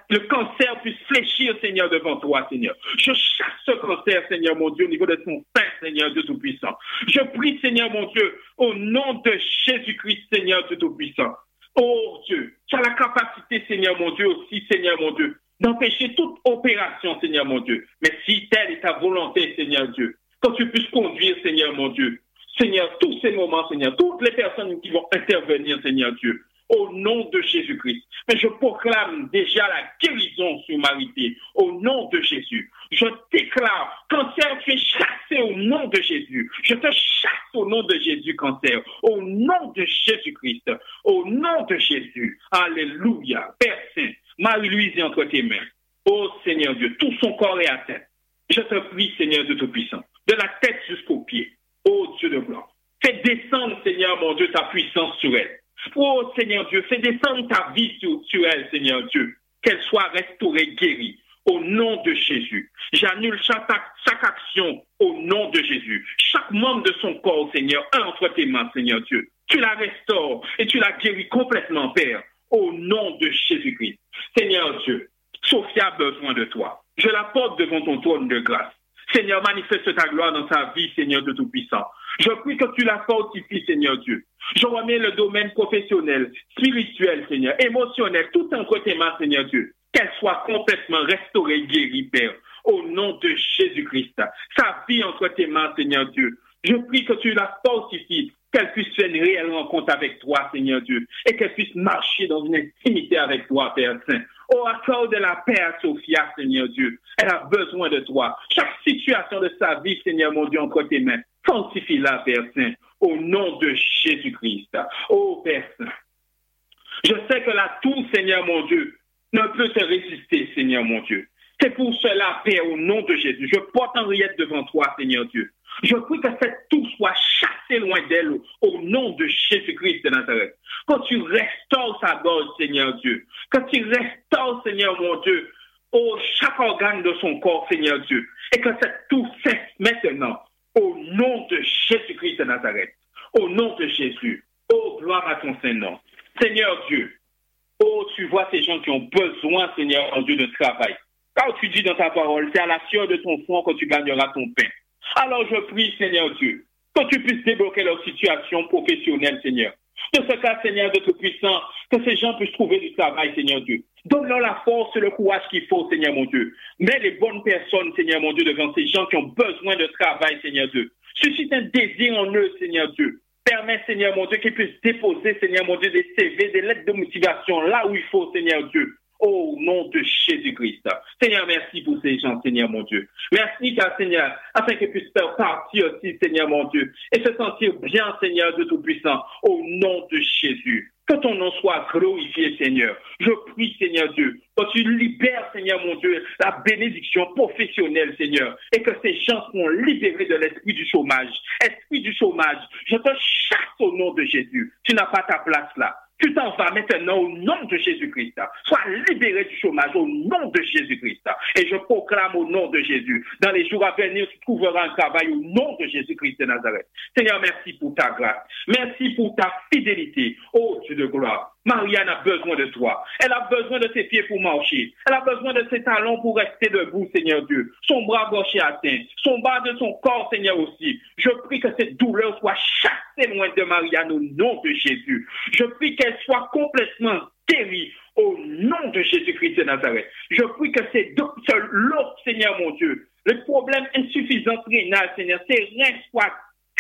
le cancer puisse fléchir, Seigneur, devant toi, Seigneur. Je chasse ce cancer, Seigneur, mon Dieu, au niveau de son sein, Seigneur Dieu Tout-Puissant. Je prie, Seigneur, mon Dieu, au nom de Jésus-Christ, Seigneur Tout-Puissant. Oh Dieu, tu as la capacité, Seigneur, mon Dieu, aussi, Seigneur, mon Dieu, d'empêcher toute opération, Seigneur, mon Dieu. Mais si telle est ta volonté, Seigneur Dieu, quand tu puisses conduire, Seigneur, mon Dieu, Seigneur, tous ces moments, Seigneur, toutes les personnes qui vont intervenir, Seigneur Dieu, au nom de Jésus-Christ. Mais je proclame déjà la guérison sur Marité au nom de Jésus. Je déclare, cancer, tu es chassé au nom de Jésus. Je te chasse au nom de Jésus, cancer, au nom de Jésus-Christ, au nom de Jésus. Alléluia. Père Saint, Marie-Louise est entre tes mains. Oh Seigneur Dieu, tout son corps est à tête. Je te prie, Seigneur de Tout-Puissant, de la tête jusqu'aux pieds. Oh Dieu de gloire. Fais descendre, Seigneur mon Dieu, ta puissance sur elle. Oh Seigneur Dieu, fais descendre ta vie sur, elle, Seigneur Dieu, qu'elle soit restaurée, guérie. Au nom de Jésus. J'annule chaque, action au nom de Jésus. Chaque membre de son corps, Seigneur, entre tes mains, Seigneur Dieu. Tu la restaures et tu la guéris complètement, Père, au nom de Jésus-Christ. Seigneur Dieu, Sophia a besoin de toi. Je la porte devant ton trône de grâce. Seigneur, manifeste ta gloire dans sa vie, Seigneur de Tout-Puissant. Je prie que tu la fortifies, Seigneur Dieu. Je remets le domaine professionnel, spirituel, Seigneur, émotionnel, tout entre tes mains, Seigneur Dieu. Qu'elle soit complètement restaurée, guérie, Père, au nom de Jésus-Christ. Sa vie entre tes mains, Seigneur Dieu. Je prie que tu la fortifies, qu'elle puisse faire une réelle rencontre avec toi, Seigneur Dieu, et qu'elle puisse marcher dans une intimité avec toi, Père Saint. Oh, accorde la paix à Sophia, Seigneur Dieu. Elle a besoin de toi. Chaque situation de sa vie, Seigneur mon Dieu, entre tes mains. Sanctifie-la, Père Saint, au nom de Jésus-Christ. Oh, Père. Je sais que la tour, Seigneur mon Dieu, ne peut te résister, Seigneur mon Dieu. C'est pour cela, Père, au nom de Jésus, je porte Henriette devant toi, Seigneur Dieu. Je prie que cette tour soit chassée loin d'elle au nom de Jésus-Christ de Nazareth. Quand tu restaures sa gorge, Seigneur Dieu. Quand tu restaures, Seigneur mon Dieu, au chaque organe de son corps, Seigneur Dieu. Et que cette tour cesse maintenant au nom de Jésus-Christ de Nazareth. Au nom de Jésus. Oh, gloire à ton Saint-Nom. Seigneur Dieu. Oh, tu vois ces gens qui ont besoin, Seigneur, Dieu, de travail. Car tu dis dans ta parole, c'est à la sueur de ton front que tu gagneras ton pain. Alors je prie, Seigneur Dieu, que tu puisses débloquer leur situation professionnelle, Seigneur. De ce cas, Seigneur de Tout-Puissant, que ces gens puissent trouver du travail, Seigneur Dieu. Donne-leur la force et le courage qu'il faut, Seigneur mon Dieu. Mets les bonnes personnes, Seigneur mon Dieu, devant ces gens qui ont besoin de travail, Seigneur Dieu. Suscite un désir en eux, Seigneur Dieu. Permets, Seigneur mon Dieu, qu'ils puissent déposer, Seigneur mon Dieu, des CV, des lettres de motivation là où il faut, Seigneur Dieu au nom de Jésus-Christ. Seigneur, merci pour ces gens, Seigneur mon Dieu. Merci, car Seigneur, afin qu'ils puissent faire partie aussi, Seigneur mon Dieu, et se sentir bien, Seigneur de Tout-Puissant, au nom de Jésus. Que ton nom soit glorifié, Seigneur. Je prie, Seigneur Dieu, que tu libères, Seigneur mon Dieu, la bénédiction professionnelle, Seigneur, et que ces gens seront libérés de l'esprit du chômage. Esprit du chômage, je te chasse au nom de Jésus. Tu n'as pas ta place là. Tu t'en vas maintenant au nom de Jésus-Christ. Sois libéré du chômage au nom de Jésus-Christ. Et je proclame au nom de Jésus. Dans les jours à venir, tu trouveras un travail au nom de Jésus-Christ de Nazareth. Seigneur, merci pour ta grâce. Merci pour ta fidélité. Oh Dieu de gloire. Marianne a besoin de toi. Elle a besoin de ses pieds pour marcher. Elle a besoin de ses talons pour rester debout, Seigneur Dieu. Son bras gauche est atteint. Son bas de son corps, Seigneur aussi. Je prie que cette douleur soit chassée loin de Marianne au nom de Jésus. Je prie qu'elle soit complètement guérie au nom de Jésus-Christ de Nazareth. Je prie que ces deux, l'autre, Seigneur mon Dieu, le problème insuffisance rénale, Seigneur, ces reins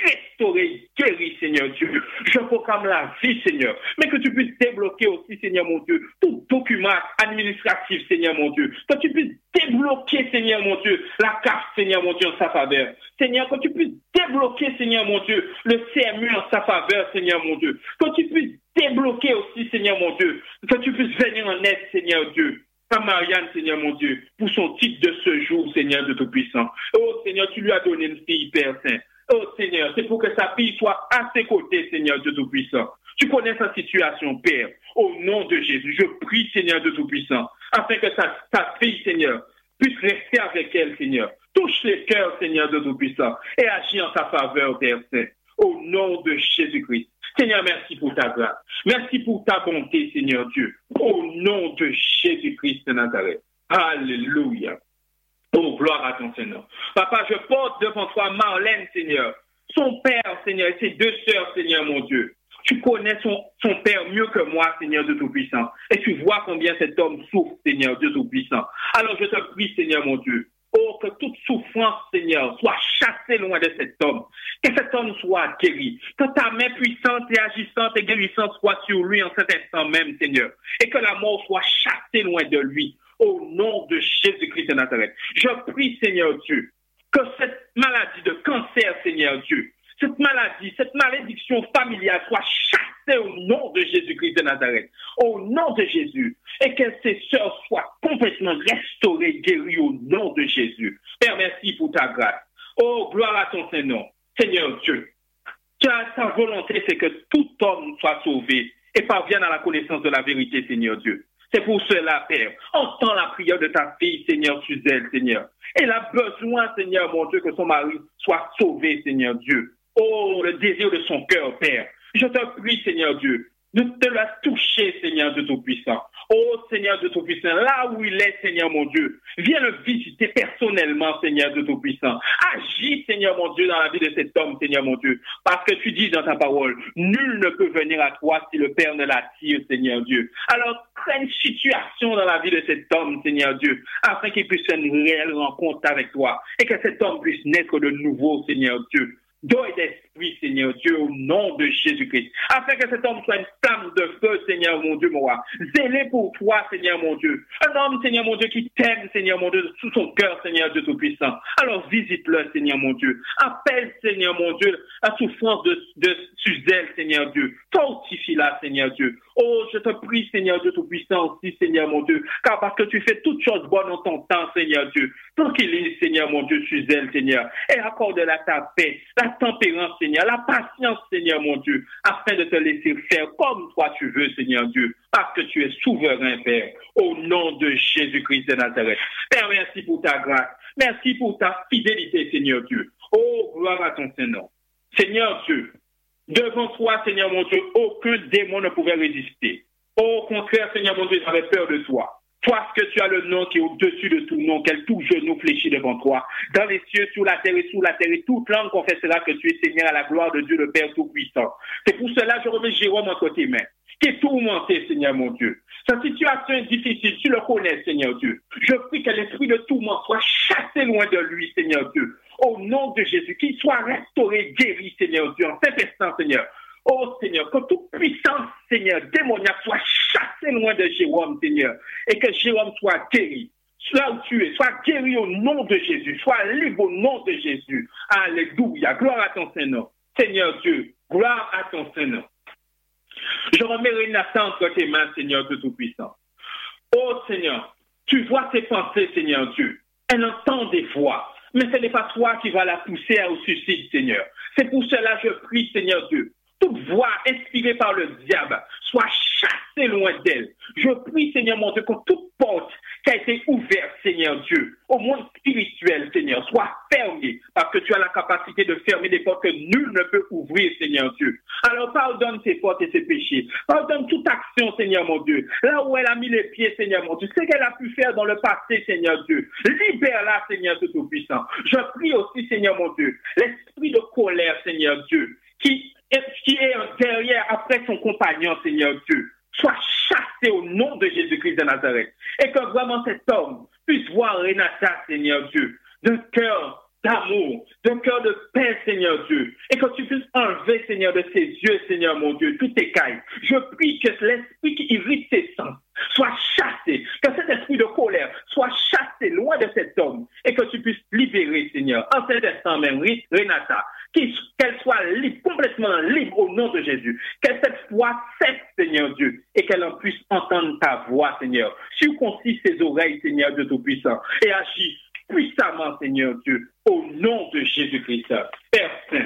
restaurer, guérir, Seigneur Dieu? Je proclame la vie, Seigneur. Mais que tu puisses débloquer aussi, Seigneur mon Dieu, tout document administratif, Seigneur mon Dieu. Que tu puisses débloquer, Seigneur mon Dieu, la carte, Seigneur mon Dieu, en sa faveur. Seigneur, que tu puisses débloquer, Seigneur mon Dieu, le CMU en sa faveur, Seigneur mon Dieu. Que tu puisses débloquer aussi, Seigneur mon Dieu. Que tu puisses venir en aide, Seigneur Dieu. À Marianne, Seigneur mon Dieu, pour son titre de ce jour, Seigneur de Tout-Puissant. Oh Seigneur, tu lui as donné une fille, Père Saint. Oh Seigneur, c'est pour que sa fille soit à ses côtés, Seigneur de Tout-Puissant. Tu connais sa situation, Père. Au nom de Jésus, je prie, Seigneur de Tout-Puissant, afin que sa, fille, Seigneur, puisse rester avec elle, Seigneur. Touche les cœurs, Seigneur de Tout-Puissant, et agis en sa faveur, Père Saint. Au nom de Jésus-Christ. Seigneur, merci pour ta grâce. Merci pour ta bonté, Seigneur Dieu. Au nom de Jésus-Christ de Nazareth. Alléluia. Oh, gloire à ton Seigneur. Papa, je porte devant toi Marlène, Seigneur. Son père, Seigneur, et ses deux sœurs, Seigneur, mon Dieu. Tu connais son, son père mieux que moi, Seigneur Dieu Tout-Puissant. Et tu vois combien cet homme souffre, Seigneur Dieu Tout-Puissant. Alors je te prie, Seigneur, mon Dieu. Oh, que toute souffrance, Seigneur, soit chassée loin de cet homme. Que cet homme soit guéri. Que ta main puissante et agissante et guérissante soit sur lui en cet instant même, Seigneur. Et que la mort soit chassée loin de lui au nom de Jésus-Christ de Nazareth. Je prie, Seigneur Dieu, que cette maladie de cancer, Seigneur Dieu, cette maladie, cette malédiction familiale soit chassée au nom de Jésus-Christ de Nazareth, au nom de Jésus, et que ces sœurs soient complètement restaurées, guéries au nom de Jésus. Père, merci pour ta grâce. Oh, gloire à ton Saint-Nom. Seigneur Dieu, car ta volonté, c'est que tout homme soit sauvé et parvienne à la connaissance de la vérité, Seigneur Dieu. C'est pour cela, Père. Entends la prière de ta fille, Seigneur, sur elle, Seigneur. Elle a besoin, Seigneur, mon Dieu, que son mari soit sauvé, Seigneur Dieu. Oh, le désir de son cœur, Père. Je te prie, Seigneur Dieu, de te la toucher, Seigneur de Tout-Puissant. Oh Seigneur de Tout-Puissant, là où il est, Seigneur mon Dieu, viens le visiter personnellement, Seigneur de Tout-Puissant. Agis, Seigneur mon Dieu, dans la vie de cet homme, Seigneur mon Dieu. Parce que tu dis dans ta parole, nul ne peut venir à toi si le Père ne l'attire, Seigneur Dieu. Alors, crée une situation dans la vie de cet homme, Seigneur Dieu, afin qu'il puisse faire une réelle rencontre avec toi et que cet homme puisse naître de nouveau, Seigneur Dieu d'eau et d'esprit, Seigneur Dieu, au nom de Jésus-Christ, afin que cet homme soit une flamme de feu, Seigneur mon Dieu, mon roi, zélé pour toi, Seigneur mon Dieu, un homme, Seigneur mon Dieu, qui t'aime, Seigneur mon Dieu, sous son cœur, Seigneur Dieu Tout-Puissant. Alors visite-le, Seigneur mon Dieu, appelle, Seigneur mon Dieu, la souffrance de, de Suzelle, Seigneur Dieu, fortifie-la, Seigneur Dieu. Oh, je te prie, Seigneur Dieu Tout-Puissant aussi, Seigneur mon Dieu, car parce que tu fais toutes choses bonnes en ton temps, Seigneur Dieu. Tranquillise, Seigneur mon Dieu, Suzelle, Seigneur, et accorde-la ta paix, tempérance, Seigneur, la patience, Seigneur mon Dieu, afin de te laisser faire comme toi tu veux, Seigneur Dieu, parce que tu es souverain, Père, au nom de Jésus-Christ de Nazareth. Père, merci pour ta grâce. Merci pour ta fidélité, Seigneur Dieu. Oh, gloire à ton Seigneur. Seigneur Dieu, devant toi, Seigneur mon Dieu, aucun démon ne pouvait résister. Au contraire, Seigneur mon Dieu, j'avais peur de toi. Toi, que tu as le nom qui est au-dessus de tout nom, quel tout genou fléchit devant toi, dans les cieux, sur la terre et sous la terre, et toute langue confessera que tu es Seigneur à la gloire de Dieu le Père Tout-Puissant. C'est pour cela que je remets Jérôme entre tes mains, qui est tourmenté, Seigneur mon Dieu. Sa situation est difficile, tu le connais, Seigneur Dieu. Je prie que l'esprit de tourment soit chassé loin de lui, Seigneur Dieu. Au nom de Jésus, qu'il soit restauré, guéri, Seigneur Dieu, en cet instant, Seigneur. Oh Seigneur, que toute puissance, Seigneur, démoniaque soit chassée loin de Jérôme, Seigneur, et que Jérôme soit guéri. Là où tu es, sois guéri au nom de Jésus, sois libre au nom de Jésus. Alléluia. Gloire à ton Seigneur. Seigneur Dieu, gloire à ton Seigneur. Je remets Renata entre tes mains, Seigneur de Tout-Puissant. Oh Seigneur, tu vois ses pensées, Seigneur Dieu. Elle entend des voix, mais ce n'est pas toi qui vas la pousser au suicide, Seigneur. C'est pour cela que je prie, Seigneur Dieu, toute voix inspirée par le diable soit chassée loin d'elle. Je prie, Seigneur mon Dieu, que toute porte qui a été ouverte, Seigneur Dieu, au monde spirituel, Seigneur, soit fermée, parce que tu as la capacité de fermer des portes que nul ne peut ouvrir, Seigneur Dieu. Alors pardonne ses portes et ses péchés. Pardonne toute action, Seigneur mon Dieu. Là où elle a mis les pieds, Seigneur mon Dieu, ce qu'elle a pu faire dans le passé, Seigneur Dieu. Libère-la, Seigneur Tout-Puissant. Je prie aussi, Seigneur mon Dieu, l'esprit de colère, Seigneur Dieu, qui qui est derrière, après son compagnon, Seigneur Dieu, soit chassé au nom de Jésus-Christ de Nazareth. Et que vraiment cet homme puisse voir Renata, Seigneur Dieu, d'un cœur d'amour, d'un cœur de paix, Seigneur Dieu, et que tu puisses enlever, Seigneur, de ses yeux, Seigneur mon Dieu, toutes tes cailles. Je prie que l'esprit qui irrite ses sens soit chassé, que cet esprit de colère soit chassé loin de cet homme, et que tu puisses libérer, Seigneur, en cet instant même, Renata, qu'elle soit libre, complètement libre au nom de Jésus. Qu'elle cette foi cesse, Seigneur Dieu, et qu'elle en puisse entendre ta voix, Seigneur. Circoncis ses oreilles, Seigneur Dieu Tout-Puissant, et agis puissamment, Seigneur Dieu, au nom de Jésus-Christ. Père Saint,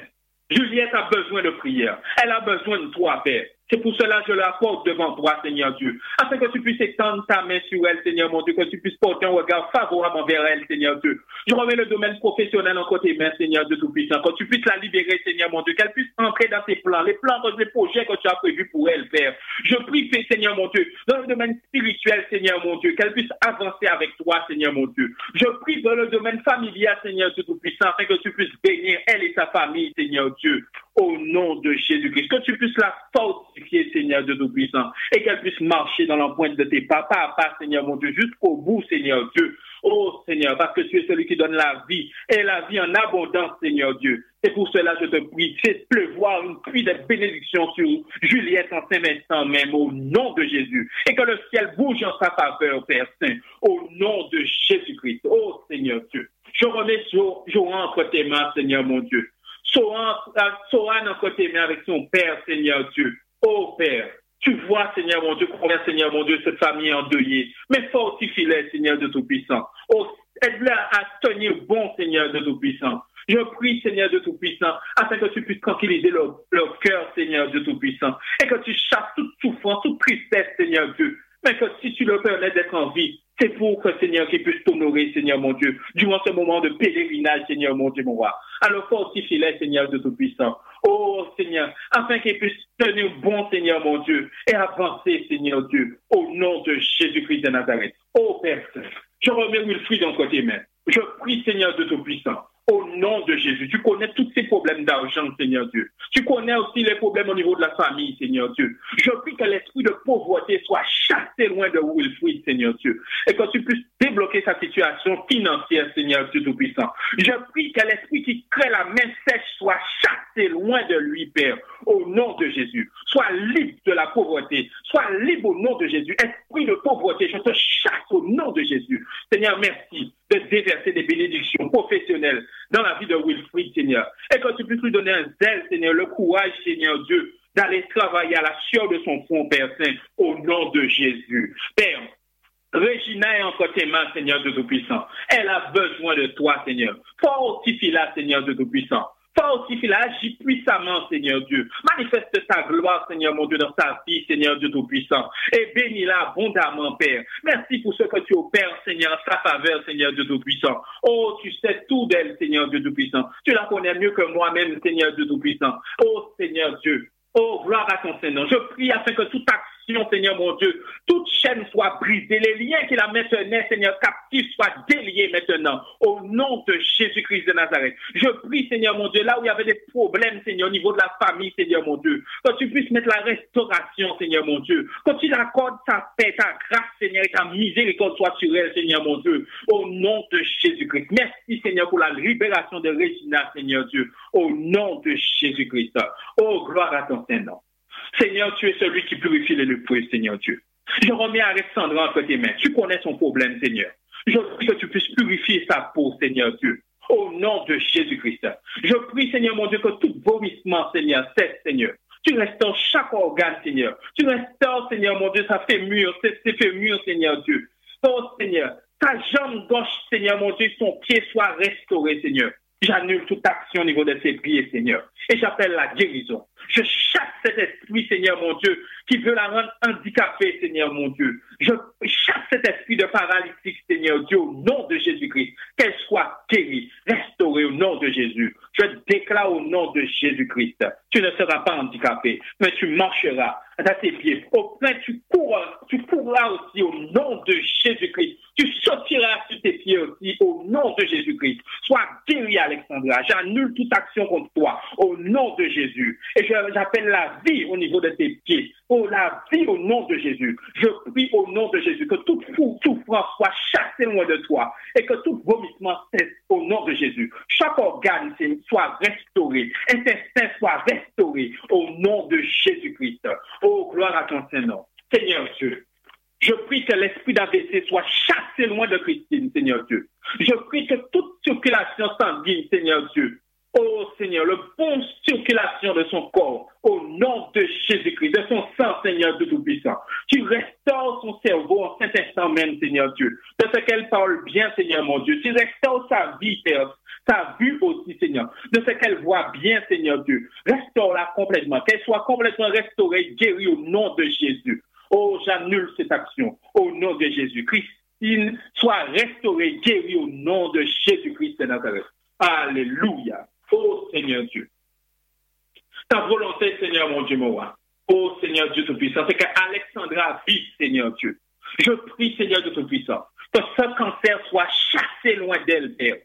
Juliette a besoin de prière. Elle a besoin de toi, Père. C'est pour cela que je la porte devant toi, Seigneur Dieu, afin que tu puisses étendre ta main sur elle, Seigneur mon Dieu, que tu puisses porter un regard favorable envers elle, Seigneur Dieu. Je remets le domaine professionnel en côté main, Seigneur Dieu Tout-Puissant, que tu puisses la libérer, Seigneur mon Dieu, qu'elle puisse entrer dans tes plans, les plans, les projets que tu as prévus pour elle, Père. Je prie, Seigneur mon Dieu, dans le domaine spirituel, Seigneur mon Dieu, qu'elle puisse avancer avec toi, Seigneur mon Dieu. Je prie dans le domaine familial, Seigneur Dieu Tout-Puissant, afin que tu puisses bénir elle et sa famille, Seigneur Dieu au nom de Jésus-Christ. Que tu puisses la fortifier, Seigneur de Tout-Puissant, et qu'elle puisse marcher dans l'empreinte de tes pas, pas à pas, Seigneur mon Dieu, jusqu'au bout, Seigneur Dieu. Oh Seigneur, parce que tu es celui qui donne la vie, et la vie en abondance, Seigneur Dieu. Et pour cela, je te prie, fais pleuvoir une pluie de bénédiction sur Juliette en cet instant même, au nom de Jésus. Et que le ciel bouge en sa faveur, Père Saint, au nom de Jésus-Christ. Oh Seigneur Dieu. Je remets Joran entre tes mains, Seigneur mon Dieu. Sohan en côté, mais avec son Père, Seigneur Dieu. Oh Père, tu vois, Seigneur mon Dieu, combien, Seigneur mon Dieu, cette famille endeuillée. Mais fortifie-les, Seigneur de Tout-Puissant. Oh, aide-les à tenir bon, Seigneur de Tout-Puissant. Je prie, Seigneur de Tout-Puissant, afin que tu puisses tranquilliser leur, leur cœur, Seigneur de Tout-Puissant, et que tu chasses toute souffrance, toute tristesse, Seigneur Dieu, mais que si tu leur permets d'être en vie, c'est pour que, Seigneur, qu'ils puissent t'honorer, Seigneur mon Dieu, durant ce moment de pèlerinage, Seigneur mon Dieu, mon roi. Alors fortifie-les, Seigneur de Tout-Puissant. Oh, Seigneur, afin qu'ils puissent tenir bon, Seigneur mon Dieu, et avancer, Seigneur Dieu, au nom de Jésus-Christ de Nazareth. Oh, Père, je remets Wilfried dans tes mains. Je prie, Seigneur de Tout-Puissant, au nom de Jésus. Tu connais tous ces problèmes d'argent, Seigneur Dieu. Tu connais aussi les problèmes au niveau de la famille, Seigneur Dieu. Je prie que l'esprit de pauvreté soit chassé loin de Wilfried, Seigneur Dieu. Et que tu puisses débloquer sa situation financière, Seigneur Dieu Tout-Puissant. Je prie que l'esprit qui crée la main sèche soit chassé loin de lui, Père, au nom de Jésus. Sois libre de la pauvreté. Sois libre au nom de Jésus. Esprit de pauvreté, je te chasse au nom de Jésus. Seigneur, merci de déverser des bénédictions professionnelles dans la vie de Wilfried, Seigneur. Et que tu puisses lui donner un zèle, Seigneur, le courage, Seigneur Dieu, d'aller travailler à la sueur de son front, Père Saint, au nom de Jésus. Père, Régina est entre tes mains, Seigneur de Tout-Puissant. Elle a besoin de toi, Seigneur. Fortifie-la, Seigneur de Tout-Puissant. Agis puissamment, Seigneur Dieu. Manifeste ta gloire, Seigneur mon Dieu, dans sa vie, Seigneur Dieu Tout-Puissant. Et bénis-la abondamment, Père. Merci pour ce que tu opères, Seigneur, sa faveur, Seigneur Dieu Tout-Puissant. Oh, tu sais tout d'elle, Seigneur Dieu Tout-Puissant. Tu la connais mieux que moi-même, Seigneur Dieu Tout-Puissant. Oh, Seigneur Dieu. Oh, gloire à ton Seigneur. Je prie afin que tout Seigneur mon Dieu. Toute chaîne soit brisée. Les liens qui la maintenaient, Seigneur, captif, soient déliés maintenant. Au nom de Jésus-Christ de Nazareth. Je prie, Seigneur mon Dieu, là où il y avait des problèmes, Seigneur, au niveau de la famille, Seigneur mon Dieu. Que tu puisses mettre la restauration, Seigneur mon Dieu. Que tu accordes ta paix, ta grâce, Seigneur, et ta miséricorde soit sur elle, Seigneur mon Dieu. Au nom de Jésus-Christ. Merci, Seigneur, pour la libération de Régina, Seigneur Dieu. Au nom de Jésus-Christ. Oh, gloire à ton Saint-Nom. Seigneur, tu es celui qui purifie les lépreux, Seigneur Dieu. Je remets Alexandra entre tes mains. Tu connais son problème, Seigneur. Je prie que tu puisses purifier sa peau, Seigneur Dieu. Au nom de Jésus-Christ. Je prie, Seigneur mon Dieu, que tout vomissement, Seigneur, cesse, Seigneur. Tu restaures chaque organe, Seigneur. Tu restaures, Seigneur mon Dieu, sa fémur, ses fémurs, Seigneur Dieu. Oh, Seigneur, ta jambe gauche, Seigneur mon Dieu, son pied soit restauré, Seigneur. J'annule toute action au niveau de ses pieds, Seigneur. Et j'appelle la guérison. Je chasse cet esprit, Seigneur mon Dieu, qui veut la rendre handicapée, Seigneur mon Dieu. Je chasse cet esprit de paralytique, Seigneur Dieu, au nom de Jésus-Christ. Qu'elle soit guérie, restaurée au nom de Jésus. Je déclare au nom de Jésus-Christ. Tu ne seras pas handicapé, mais tu marcheras à tes pieds. Au point, tu courras, tu courras aussi au nom de Jésus-Christ. Tu sortiras sur tes pieds aussi au nom de Jésus-Christ. Sois guéri, Alexandra. J'annule toute action contre toi au nom de Jésus. J'appelle la vie au niveau de tes pieds. Oh, la vie au nom de Jésus. Je prie au nom de Jésus que toute souffrance soit chassée loin de toi et que tout vomissement cesse au nom de Jésus. Chaque organe soit restauré, intestin soit restauré au nom de Jésus-Christ. Oh, gloire à ton Saint-Nom. Seigneur Dieu, je prie que l'esprit d'AVC soit chassé loin de Christine, Seigneur Dieu. Je prie que toute circulation sanguine, Seigneur Dieu, oh Seigneur, le bon circulation de son corps, au nom de Jésus-Christ, de son sang, Seigneur de Tout-Puissant. Tu restaures son cerveau en Saint-Instant même, Seigneur Dieu, de ce qu'elle parle bien, Seigneur mon Dieu. Tu restaures sa vie, Père, sa vue aussi, Seigneur, de ce qu'elle voit bien, Seigneur Dieu. Restaure-la complètement, qu'elle soit complètement restaurée, guérie au nom de Jésus. Oh, j'annule cette action au nom de Jésus. Christine soit restaurée, guérie au nom de Jésus-Christ de Nazareth. Alléluia. Oh Seigneur Dieu. Ta volonté, Seigneur mon Dieu, mon roi. Oh Seigneur Dieu Tout-Puissant, c'est qu'Alexandra vive, Seigneur Dieu. Je prie, Seigneur Dieu Tout-Puissant, que ce cancer soit chassé loin d'elle, Père.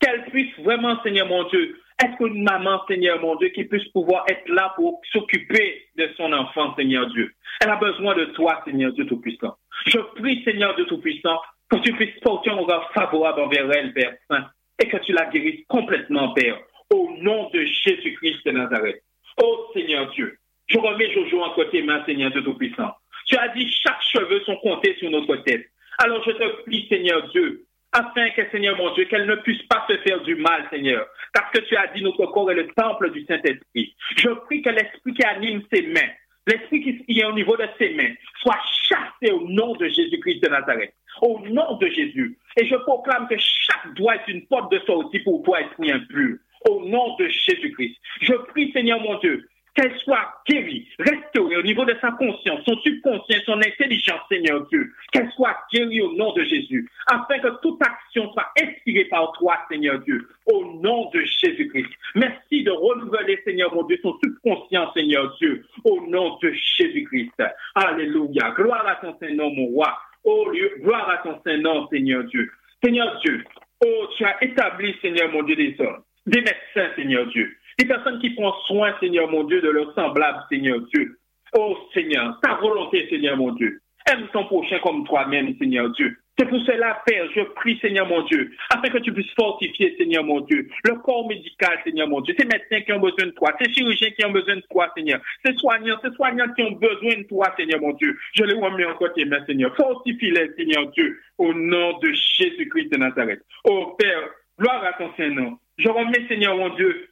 Qu'elle puisse vraiment, Seigneur mon Dieu, est-ce qu'une maman, Seigneur mon Dieu, qui puisse pouvoir être là pour s'occuper de son enfant, Seigneur Dieu. Elle a besoin de toi, Seigneur Dieu Tout-Puissant. Je prie, Seigneur Dieu Tout-Puissant, que tu puisses porter un regard favorable envers elle, Père Saint, et que tu la guérisses complètement, Père, au nom de Jésus-Christ de Nazareth. Oh Seigneur Dieu, je remets Jojo en côté main, Seigneur Dieu Tout-Puissant. Tu as dit chaque cheveu sont comptés sur notre tête. Alors je te prie, Seigneur Dieu, afin que, Seigneur mon Dieu, qu'elle ne puisse pas se faire du mal, Seigneur, parce que tu as dit notre corps est le temple du Saint-Esprit. Je prie que l'Esprit qui anime ses mains, l'Esprit qui est au niveau de ses mains, soit chassé au nom de Jésus-Christ de Nazareth, au nom de Jésus. Et je proclame que chaque doigt est une porte de sortie pour toi, esprit impur, au nom de Jésus-Christ. Je prie, Seigneur mon Dieu, qu'elle soit guérie, restaurée au niveau de sa conscience, son subconscient, son intelligence, Seigneur Dieu, qu'elle soit guérie au nom de Jésus, afin que toute action soit inspirée par toi, Seigneur Dieu, au nom de Jésus-Christ. Merci de renouveler, Seigneur mon Dieu, son subconscient, Seigneur Dieu, au nom de Jésus-Christ. Alléluia. Gloire à ton Saint-Nom, mon roi. Oh Dieu, gloire à ton Saint-Nom, Seigneur Dieu. Seigneur Dieu, oh, tu as établi, Seigneur mon Dieu, des hommes, des médecins, Seigneur Dieu, des personnes qui prennent soin, Seigneur mon Dieu, de leurs semblables, Seigneur Dieu. Oh Seigneur, ta volonté, Seigneur mon Dieu. Aime ton prochain comme toi-même, Seigneur Dieu. C'est pour cela, Père, je prie, Seigneur mon Dieu, afin que tu puisses fortifier, Seigneur mon Dieu, le corps médical, Seigneur mon Dieu, ces médecins qui ont besoin de toi, ces chirurgiens qui ont besoin de toi, Seigneur, ces soignants, ces soignants qui ont besoin de toi, Seigneur mon Dieu. Je les remets encore tes mains, Seigneur. Fortifie-les, Seigneur Dieu, au nom de Jésus-Christ de Nazareth. Oh Père, gloire à ton Saint-Nom. Je remets, Seigneur mon Dieu,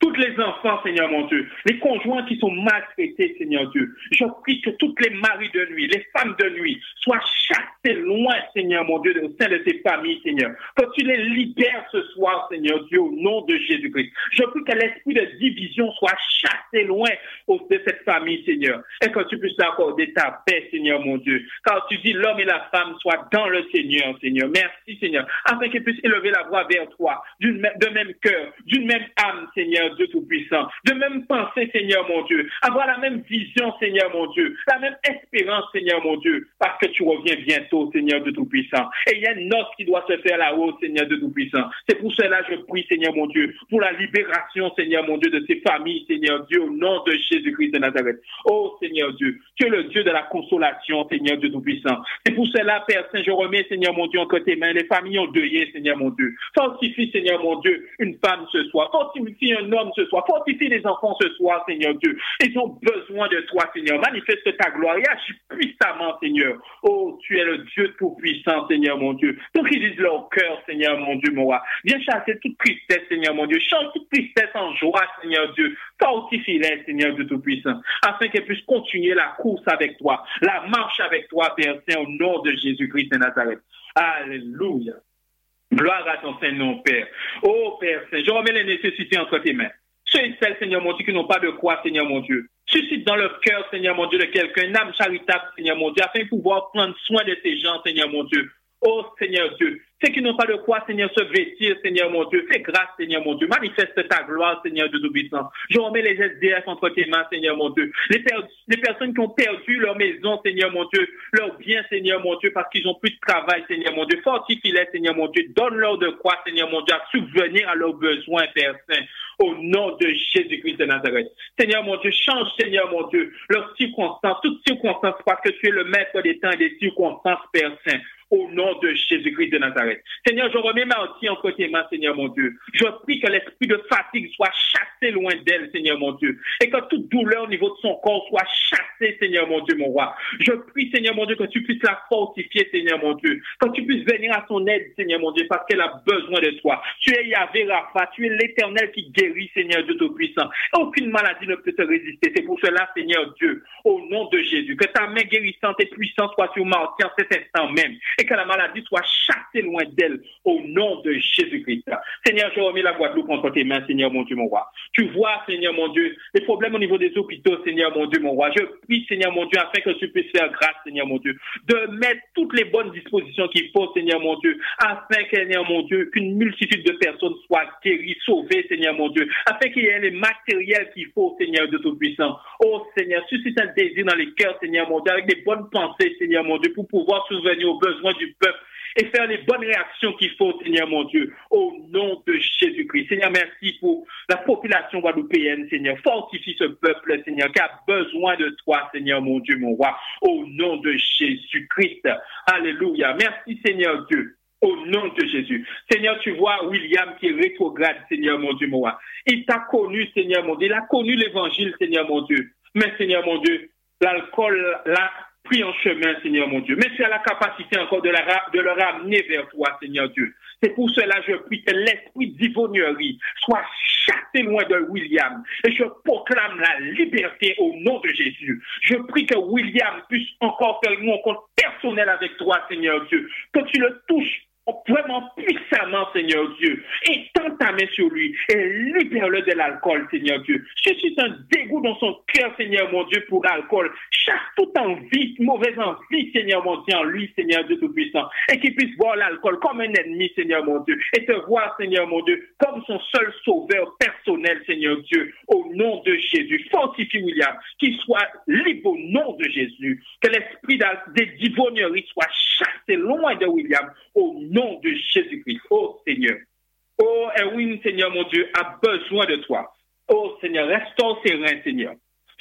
toutes les enfants, Seigneur mon Dieu, les conjoints qui sont maltraités, Seigneur Dieu, je prie que toutes les maris de nuit, les femmes de nuit, soient chassées loin, Seigneur mon Dieu, au sein de ces familles, Seigneur. Que tu les libères ce soir, Seigneur Dieu, au nom de Jésus-Christ. Je prie que l'esprit de division soit chassé loin de cette famille, Seigneur. Et que tu puisses accorder ta paix, Seigneur mon Dieu. Car tu dis l'homme et la femme soient dans le Seigneur, Seigneur. Merci, Seigneur. Afin qu'ils puissent élever la voix vers toi, de même cœur, d'une même âme, Seigneur. Seigneur Dieu Tout-Puissant, de même penser, Seigneur mon Dieu, avoir la même vision, Seigneur mon Dieu, la même espérance, Seigneur mon Dieu, parce que tu reviens bientôt, Seigneur de Tout-Puissant. Et il y a une noce qui doit se faire là-haut, Seigneur de Tout-Puissant. C'est pour cela que je prie, Seigneur mon Dieu, pour la libération, Seigneur mon Dieu, de ces familles, Seigneur Dieu, au nom de Jésus-Christ de Nazareth. Oh, Seigneur Dieu, tu es le Dieu de la consolation, Seigneur Dieu Tout-Puissant. C'est pour cela, Père Saint, je remets, Seigneur mon Dieu, en côté main, les familles ont deuillé, Seigneur mon Dieu. Fortifie, Seigneur mon Dieu, une femme ce soir. Fortifie homme ce soir. Fortifie les enfants ce soir, Seigneur Dieu. Ils ont besoin de toi, Seigneur. Manifeste ta gloire et agis puissamment, Seigneur. Oh, tu es le Dieu tout-puissant, Seigneur mon Dieu. Disent leur cœur, Seigneur mon Dieu, mon roi. Viens chasser toute tristesse, Seigneur mon Dieu. Chante toute tristesse en joie, Seigneur Dieu. Fortifie-les, Seigneur Dieu tout-puissant, afin qu'elles puissent continuer la course avec toi, la marche avec toi, Père Saint, au nom de Jésus-Christ de Nazareth. Alléluia. Gloire à ton Saint-Nom, Père. Oh, Père Saint, je remets les nécessités entre tes mains. Ceux et celles, Seigneur mon Dieu, qui n'ont pas de croix, Seigneur mon Dieu. Suscite dans leur cœur, Seigneur mon Dieu, de quelqu'un, une âme charitable, Seigneur mon Dieu, afin de pouvoir prendre soin de ces gens, Seigneur mon Dieu. Oh Seigneur Dieu, Ceux qui n'ont pas de quoi, Seigneur, se vêtir, Seigneur mon Dieu. Fais grâce, Seigneur mon Dieu. Manifeste ta gloire, Seigneur de tout puissance. Je remets les SDF entre tes mains, Seigneur mon Dieu. Les, les personnes qui ont perdu leur maison, Seigneur mon Dieu, leur bien, Seigneur mon Dieu, parce qu'ils ont plus de travail, Seigneur mon Dieu. Fortifie-les, Seigneur mon Dieu. Donne-leur de quoi, Seigneur mon Dieu, à subvenir à leurs besoins, Père Saint. Au nom de Jésus-Christ de Nazareth. Seigneur mon Dieu, change, Seigneur mon Dieu, leurs circonstances, toutes circonstances, parce que tu es le maître des temps et des circonstances, Père Saint au nom de Jésus-Christ de Nazareth. Seigneur, je remets Marty entre tes mains, Seigneur mon Dieu. Je prie que l'esprit de fatigue soit chassé loin d'elle, Seigneur mon Dieu. Et que toute douleur au niveau de son corps soit chassée, Seigneur mon Dieu, mon roi. Je prie, Seigneur mon Dieu, que tu puisses la fortifier, Seigneur mon Dieu. Que tu puisses venir à son aide, Seigneur mon Dieu, parce qu'elle a besoin de toi. Tu es Yahvé Rapha, tu es l'éternel qui guérit, Seigneur Dieu Tout-Puissant. Aucune maladie ne peut te résister. C'est pour cela, Seigneur Dieu, au nom de Jésus, que ta main guérissante et puissante soit sur Marty en cet instant même et que la maladie soit chassée loin d'elle au nom de Jésus-Christ. Seigneur, je remets la Guadeloupe entre tes mains, Seigneur mon Dieu, mon roi. Tu vois, Seigneur mon Dieu, les problèmes au niveau des hôpitaux, Seigneur mon Dieu, mon roi. Je prie, Seigneur mon Dieu, afin que tu puisses faire grâce, Seigneur mon Dieu, de mettre toutes les bonnes dispositions qu'il faut, Seigneur mon Dieu, afin, Seigneur mon Dieu, qu'une multitude de personnes soient guéries, sauvées, Seigneur mon Dieu, afin qu'il y ait les matériels qu'il faut, Seigneur de Tout-Puissant. Oh Seigneur, suscite un désir dans les cœurs, Seigneur mon Dieu, avec des bonnes pensées, Seigneur mon Dieu, pour pouvoir souvenir aux besoins du peuple et faire les bonnes réactions qu'il faut, Seigneur mon Dieu, au nom de Jésus-Christ. Seigneur, merci pour la population guadeloupéenne, Seigneur. Fortifie ce peuple, Seigneur, qui a besoin de toi, Seigneur mon Dieu, mon roi, au nom de Jésus-Christ. Alléluia. Merci, Seigneur Dieu. Au nom de Jésus. Seigneur, tu vois William qui est rétrograde, Seigneur mon Dieu, mon roi. Il t'a connu, Seigneur mon Dieu. Il a connu l'évangile, Seigneur mon Dieu. Mais, Seigneur mon Dieu, l'alcool l'a pris en chemin, Seigneur mon Dieu. Mais tu as la capacité encore de, la, de le ramener vers toi, Seigneur Dieu. C'est pour cela que je prie que l'esprit d'ivognerie soit chassé loin de William. Et je proclame la liberté au nom de Jésus. Je prie que William puisse encore faire une rencontre personnelle avec toi, Seigneur Dieu. Que tu le touches vraiment puissamment, Seigneur Dieu. Étends ta main sur lui et libère-le de l'alcool, Seigneur Dieu. Suscite un dégoût dans son cœur, Seigneur mon Dieu, pour l'alcool. Chasse toute envie, mauvaise envie, Seigneur mon Dieu, en lui, Seigneur Dieu Tout-Puissant. Et qu'il puisse voir l'alcool comme un ennemi, Seigneur mon Dieu. Et te voir, Seigneur mon Dieu, comme son seul sauveur personnel, Seigneur Dieu. Au nom de Jésus. Fortifie William. Qu'il soit libre au nom de Jésus. Que l'esprit des divonneries soit chassé loin de William. Au nom nom de Jésus-Christ. Oh Seigneur. Oh Erwin, Seigneur mon Dieu, a besoin de toi. Oh Seigneur, restons sereins, Seigneur.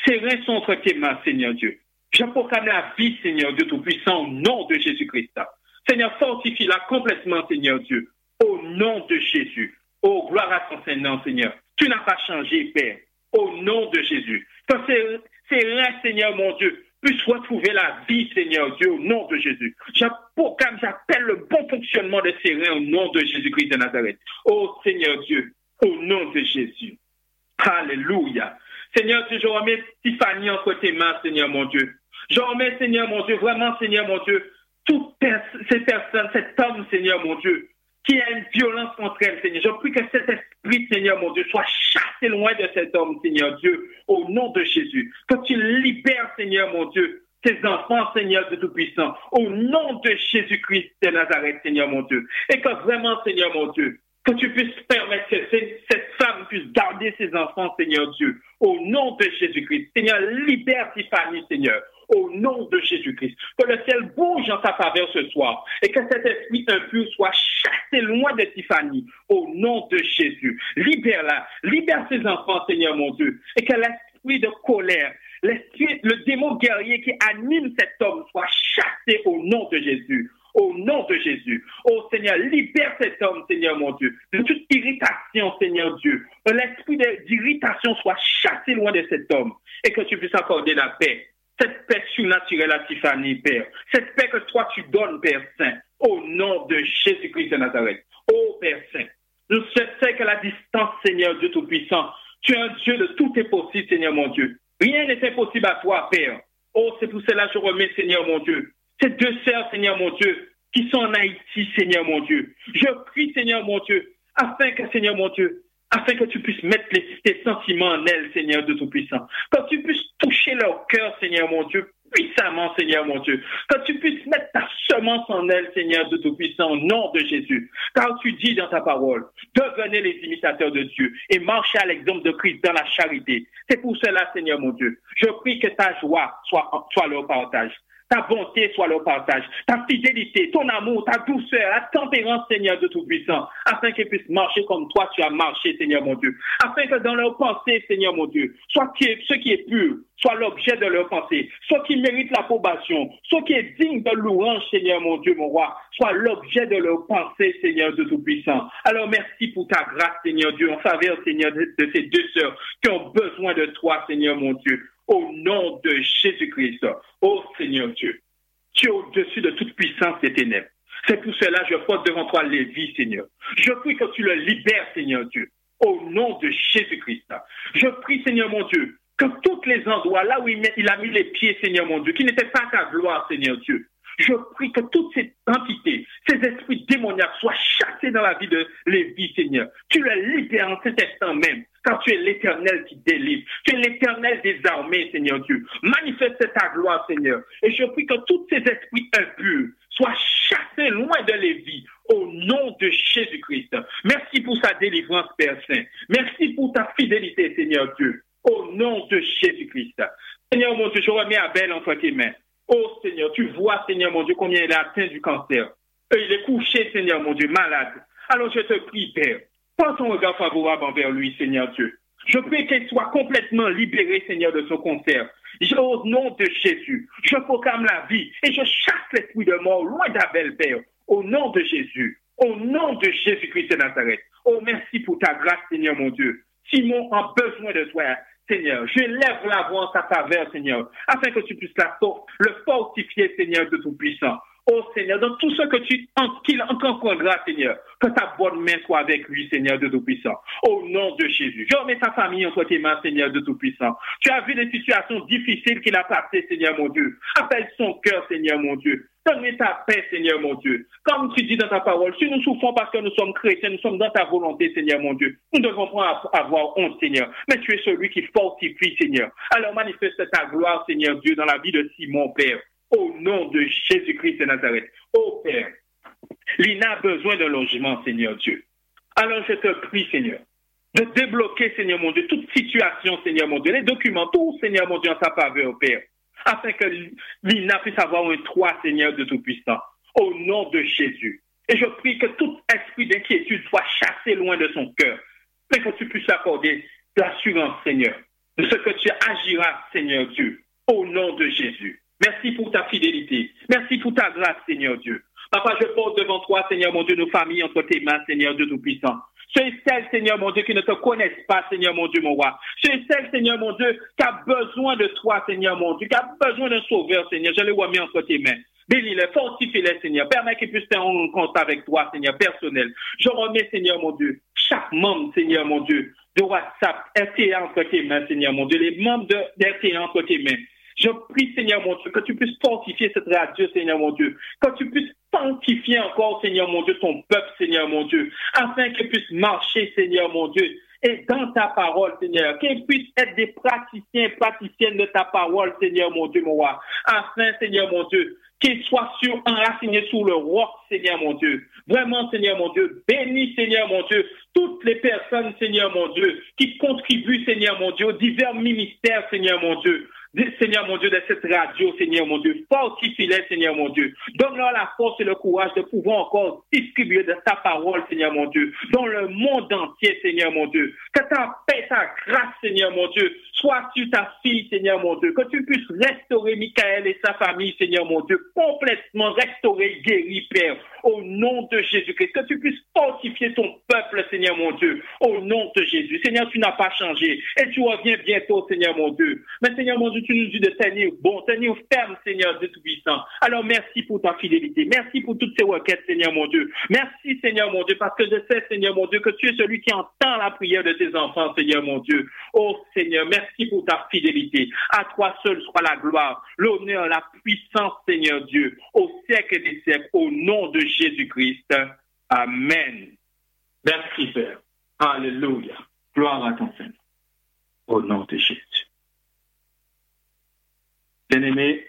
Ses reins sont entre tes mains, Seigneur Dieu. Je proclame la vie, Seigneur Dieu Tout-Puissant, au nom de Jésus-Christ. Seigneur, fortifie-la complètement, Seigneur Dieu, au nom de Jésus. Oh, gloire à ton Seigneur, Seigneur. Tu n'as pas changé, Père, au nom de Jésus. Que ces reins, Seigneur mon Dieu, puisse retrouver la vie, Seigneur Dieu, au nom de Jésus. J'appelle le bon fonctionnement de ces reins au nom de Jésus-Christ de Nazareth. Oh Seigneur Dieu, au nom de Jésus. Alléluia. Seigneur Dieu, je remets Tiffany entre tes mains, Seigneur mon Dieu. Je remets, Seigneur mon Dieu, vraiment, Seigneur mon Dieu, toutes ces personnes, cet homme, Seigneur mon Dieu, qui a une violence contre elle, Seigneur. Je prie que cet esprit, Seigneur mon Dieu, soit chassé loin de cet homme, Seigneur Dieu, au nom de Jésus. Que tu libères, Seigneur mon Dieu, tes enfants, Seigneur de Tout-Puissant, au nom de Jésus-Christ de Nazareth, Seigneur mon Dieu. Et que vraiment, Seigneur mon Dieu, que tu puisses permettre que cette femme puisse garder ses enfants, Seigneur Dieu, au nom de Jésus-Christ. Seigneur, libère Tiffany, Seigneur au nom de Jésus-Christ. Que le ciel bouge en sa faveur ce soir et que cet esprit impur soit chassé loin de Tiffany au nom de Jésus. Libère-la, libère ses enfants, Seigneur mon Dieu, et que l'esprit de colère, l'esprit, le démon guerrier qui anime cet homme soit chassé au nom de Jésus au nom de Jésus. Oh Seigneur, libère cet homme, Seigneur mon Dieu, de toute irritation, Seigneur Dieu. Que l'esprit d'irritation soit chassé loin de cet homme et que tu puisses accorder la paix cette paix surnaturelle à Tiffany, Père. Cette paix que toi tu donnes, Père Saint, au nom de Jésus-Christ de Nazareth. Oh Père Saint, je sais que la distance, Seigneur Dieu Tout-Puissant, tu es un Dieu de tout est possible, Seigneur mon Dieu. Rien n'est impossible à toi, Père. Oh, c'est pour cela que je remets, Seigneur mon Dieu, ces deux sœurs, Seigneur mon Dieu, qui sont en Haïti, Seigneur mon Dieu. Je prie, Seigneur mon Dieu, afin que, Seigneur mon Dieu, afin que tu puisses mettre tes sentiments en elles, Seigneur de Tout-Puissant. Que tu puisses toucher leur cœur, Seigneur mon Dieu, puissamment, Seigneur mon Dieu. Que tu puisses mettre ta semence en elles, Seigneur de Tout-Puissant, au nom de Jésus. Car tu dis dans ta parole, devenez les imitateurs de Dieu et marchez à l'exemple de Christ dans la charité. C'est pour cela, Seigneur mon Dieu, je prie que ta joie soit, soit leur partage ta bonté soit leur partage, ta fidélité, ton amour, ta douceur, la tempérance, Seigneur de Tout-Puissant, afin qu'ils puissent marcher comme toi tu as marché, Seigneur mon Dieu. Afin que dans leur pensée, Seigneur mon Dieu, soit ce qui est pur, soit l'objet de leur pensée, soit qui mérite l'approbation, soit qui est digne de louange, Seigneur mon Dieu, mon roi, soit l'objet de leur pensée, Seigneur de Tout-Puissant. Alors merci pour ta grâce, Seigneur Dieu, en faveur, Seigneur, de ces deux sœurs qui ont besoin de toi, Seigneur mon Dieu au nom de Jésus-Christ. Ô Seigneur Dieu, tu es au-dessus de toute puissance et ténèbres. C'est pour cela que je pose devant toi les vies, Seigneur. Je prie que tu le libères, Seigneur Dieu, au nom de Jésus-Christ. Je prie, Seigneur mon Dieu, que tous les endroits, là où il a mis les pieds, Seigneur mon Dieu, qui n'étaient pas ta gloire, Seigneur Dieu, je prie que toutes ces entités, ces esprits démoniaques soient chassés dans la vie de Lévi, Seigneur. Tu le libères en cet instant même, car tu es l'éternel qui délivre. Tu es l'éternel des armées, Seigneur Dieu. Manifeste ta gloire, Seigneur. Et je prie que tous ces esprits impurs soient chassés loin de Lévi, au nom de Jésus-Christ. Merci pour sa délivrance, Père Saint. Merci pour ta fidélité, Seigneur Dieu, au nom de Jésus-Christ. Seigneur mon Dieu, je remets Abel entre tes mains. Oh Seigneur, tu vois, Seigneur mon Dieu, combien il est atteint du cancer. Et il est couché, Seigneur mon Dieu, malade. Alors je te prie, Père, prends ton regard favorable envers lui, Seigneur Dieu. Je prie qu'il soit complètement libéré, Seigneur, de son cancer. au nom de Jésus, je proclame la vie et je chasse l'esprit de mort loin d'Abel, Père. Au nom de Jésus, au nom de Jésus-Christ de Nazareth. Oh, merci pour ta grâce, Seigneur mon Dieu. Simon a besoin de toi. Seigneur. Je lève la voix en ta faveur, Seigneur, afin que tu puisses la, le fortifier, Seigneur, de tout-puissant. Oh Seigneur, dans tout ce que tu qu'il comprendra, Seigneur, que ta bonne main soit avec lui, Seigneur de Tout-Puissant. Au nom de Jésus. Je remets ta famille entre tes mains, Seigneur de Tout-Puissant. Tu as vu des situations difficiles qu'il a passées, Seigneur mon Dieu. Appelle son cœur, Seigneur mon Dieu. Donne-lui ta paix, Seigneur mon Dieu. Comme tu dis dans ta parole, si nous souffrons parce que nous sommes chrétiens, nous sommes dans ta volonté, Seigneur mon Dieu. Nous devons pas avoir honte, Seigneur. Mais tu es celui qui fortifie, Seigneur. Alors manifeste ta gloire, Seigneur Dieu, dans la vie de Simon, Père au nom de Jésus-Christ de Nazareth. Ô Père, Lina a besoin d'un logement, Seigneur Dieu. Alors je te prie, Seigneur, de débloquer, Seigneur mon Dieu, toute situation, Seigneur mon Dieu, les documents, tout, Seigneur mon Dieu, en sa faveur, Père, afin que Lina puisse avoir un toit, Seigneur de Tout-Puissant, au nom de Jésus. Et je prie que tout esprit d'inquiétude soit chassé loin de son cœur, afin que tu puisses accorder l'assurance, Seigneur, de ce que tu agiras, Seigneur Dieu, au nom de Jésus. Merci pour ta fidélité. Merci pour ta grâce, Seigneur Dieu. Papa, je pose devant toi, Seigneur mon Dieu, nos familles entre tes mains, Seigneur Dieu Tout-Puissant. Ceux et Seigneur mon Dieu, qui ne te connaissent pas, Seigneur mon Dieu, mon roi. Ceux et Seigneur mon Dieu, qui a besoin de toi, Seigneur mon Dieu, qui a besoin d'un sauveur, Seigneur. Je les remets entre tes mains. Bénis-les, fortifie-les, Seigneur. Permets qu'ils puissent faire un compte avec toi, Seigneur, personnel. Je remets, Seigneur mon Dieu, chaque membre, Seigneur mon Dieu, de WhatsApp, RTA entre tes mains, Seigneur mon Dieu. Les membres de entre tes mains. Je prie, Seigneur mon Dieu, que tu puisses fortifier cette radio, Seigneur mon Dieu. Que tu puisses sanctifier encore, Seigneur mon Dieu, ton peuple, Seigneur mon Dieu. Afin qu'il puisse marcher, Seigneur mon Dieu. Et dans ta parole, Seigneur, qu'ils puissent être des praticiens, praticiennes de ta parole, Seigneur mon Dieu, mon roi. Afin, Seigneur mon Dieu, qu'ils soient sur, enracinés sous le roc, Seigneur mon Dieu. Vraiment, Seigneur mon Dieu, bénis, Seigneur mon Dieu, toutes les personnes, Seigneur mon Dieu, qui contribuent, Seigneur mon Dieu, aux divers ministères, Seigneur mon Dieu. Seigneur mon Dieu, de cette radio, Seigneur mon Dieu. Fortifie-les, Seigneur mon Dieu. Donne-leur la force et le courage de pouvoir encore distribuer de ta parole, Seigneur mon Dieu, dans le monde entier, Seigneur mon Dieu. Que ta paix, ta grâce, Seigneur mon Dieu, soit sur ta fille, Seigneur mon Dieu. Que tu puisses restaurer Michael et sa famille, Seigneur mon Dieu, complètement restaurer, guéri, Père, au nom de Jésus-Christ. Que tu puisses fortifier ton peuple, Seigneur mon Dieu, au nom de Jésus. Seigneur, tu n'as pas changé et tu reviens bientôt, Seigneur mon Dieu. Mais Seigneur mon Dieu, tu nous dis de tenir bon, tenir ferme, Seigneur de Tout-Puissant. Alors merci pour ta fidélité. Merci pour toutes ces requêtes, Seigneur mon Dieu. Merci, Seigneur mon Dieu, parce que je sais, Seigneur mon Dieu, que tu es celui qui entend la prière de tes enfants, Seigneur mon Dieu. Oh Seigneur, merci pour ta fidélité. À toi seul soit la gloire, l'honneur, la puissance, Seigneur Dieu, au siècle des siècles, au nom de Jésus-Christ. Amen. Merci, Père. Alléluia. Gloire à ton Seigneur. Au nom de Jésus. Bien-aimé,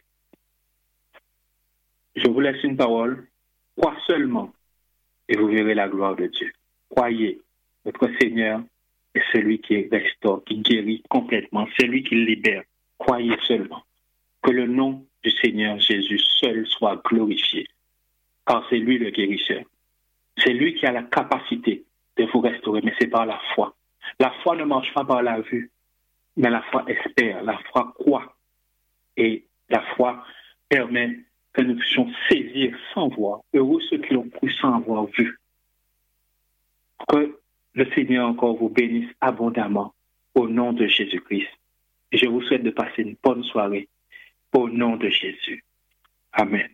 je vous laisse une parole. Crois seulement et vous verrez la gloire de Dieu. Croyez, notre Seigneur est celui qui restaure, qui guérit complètement, celui qui libère. Croyez seulement que le nom du Seigneur Jésus seul soit glorifié, car c'est lui le guérisseur. C'est lui qui a la capacité de vous restaurer, mais c'est par la foi. La foi ne marche pas par la vue, mais la foi espère, la foi croit. Et la foi permet que nous puissions saisir sans voir. Heureux ceux qui l'ont cru sans avoir vu. Que le Seigneur encore vous bénisse abondamment au nom de Jésus-Christ. Je vous souhaite de passer une bonne soirée au nom de Jésus. Amen.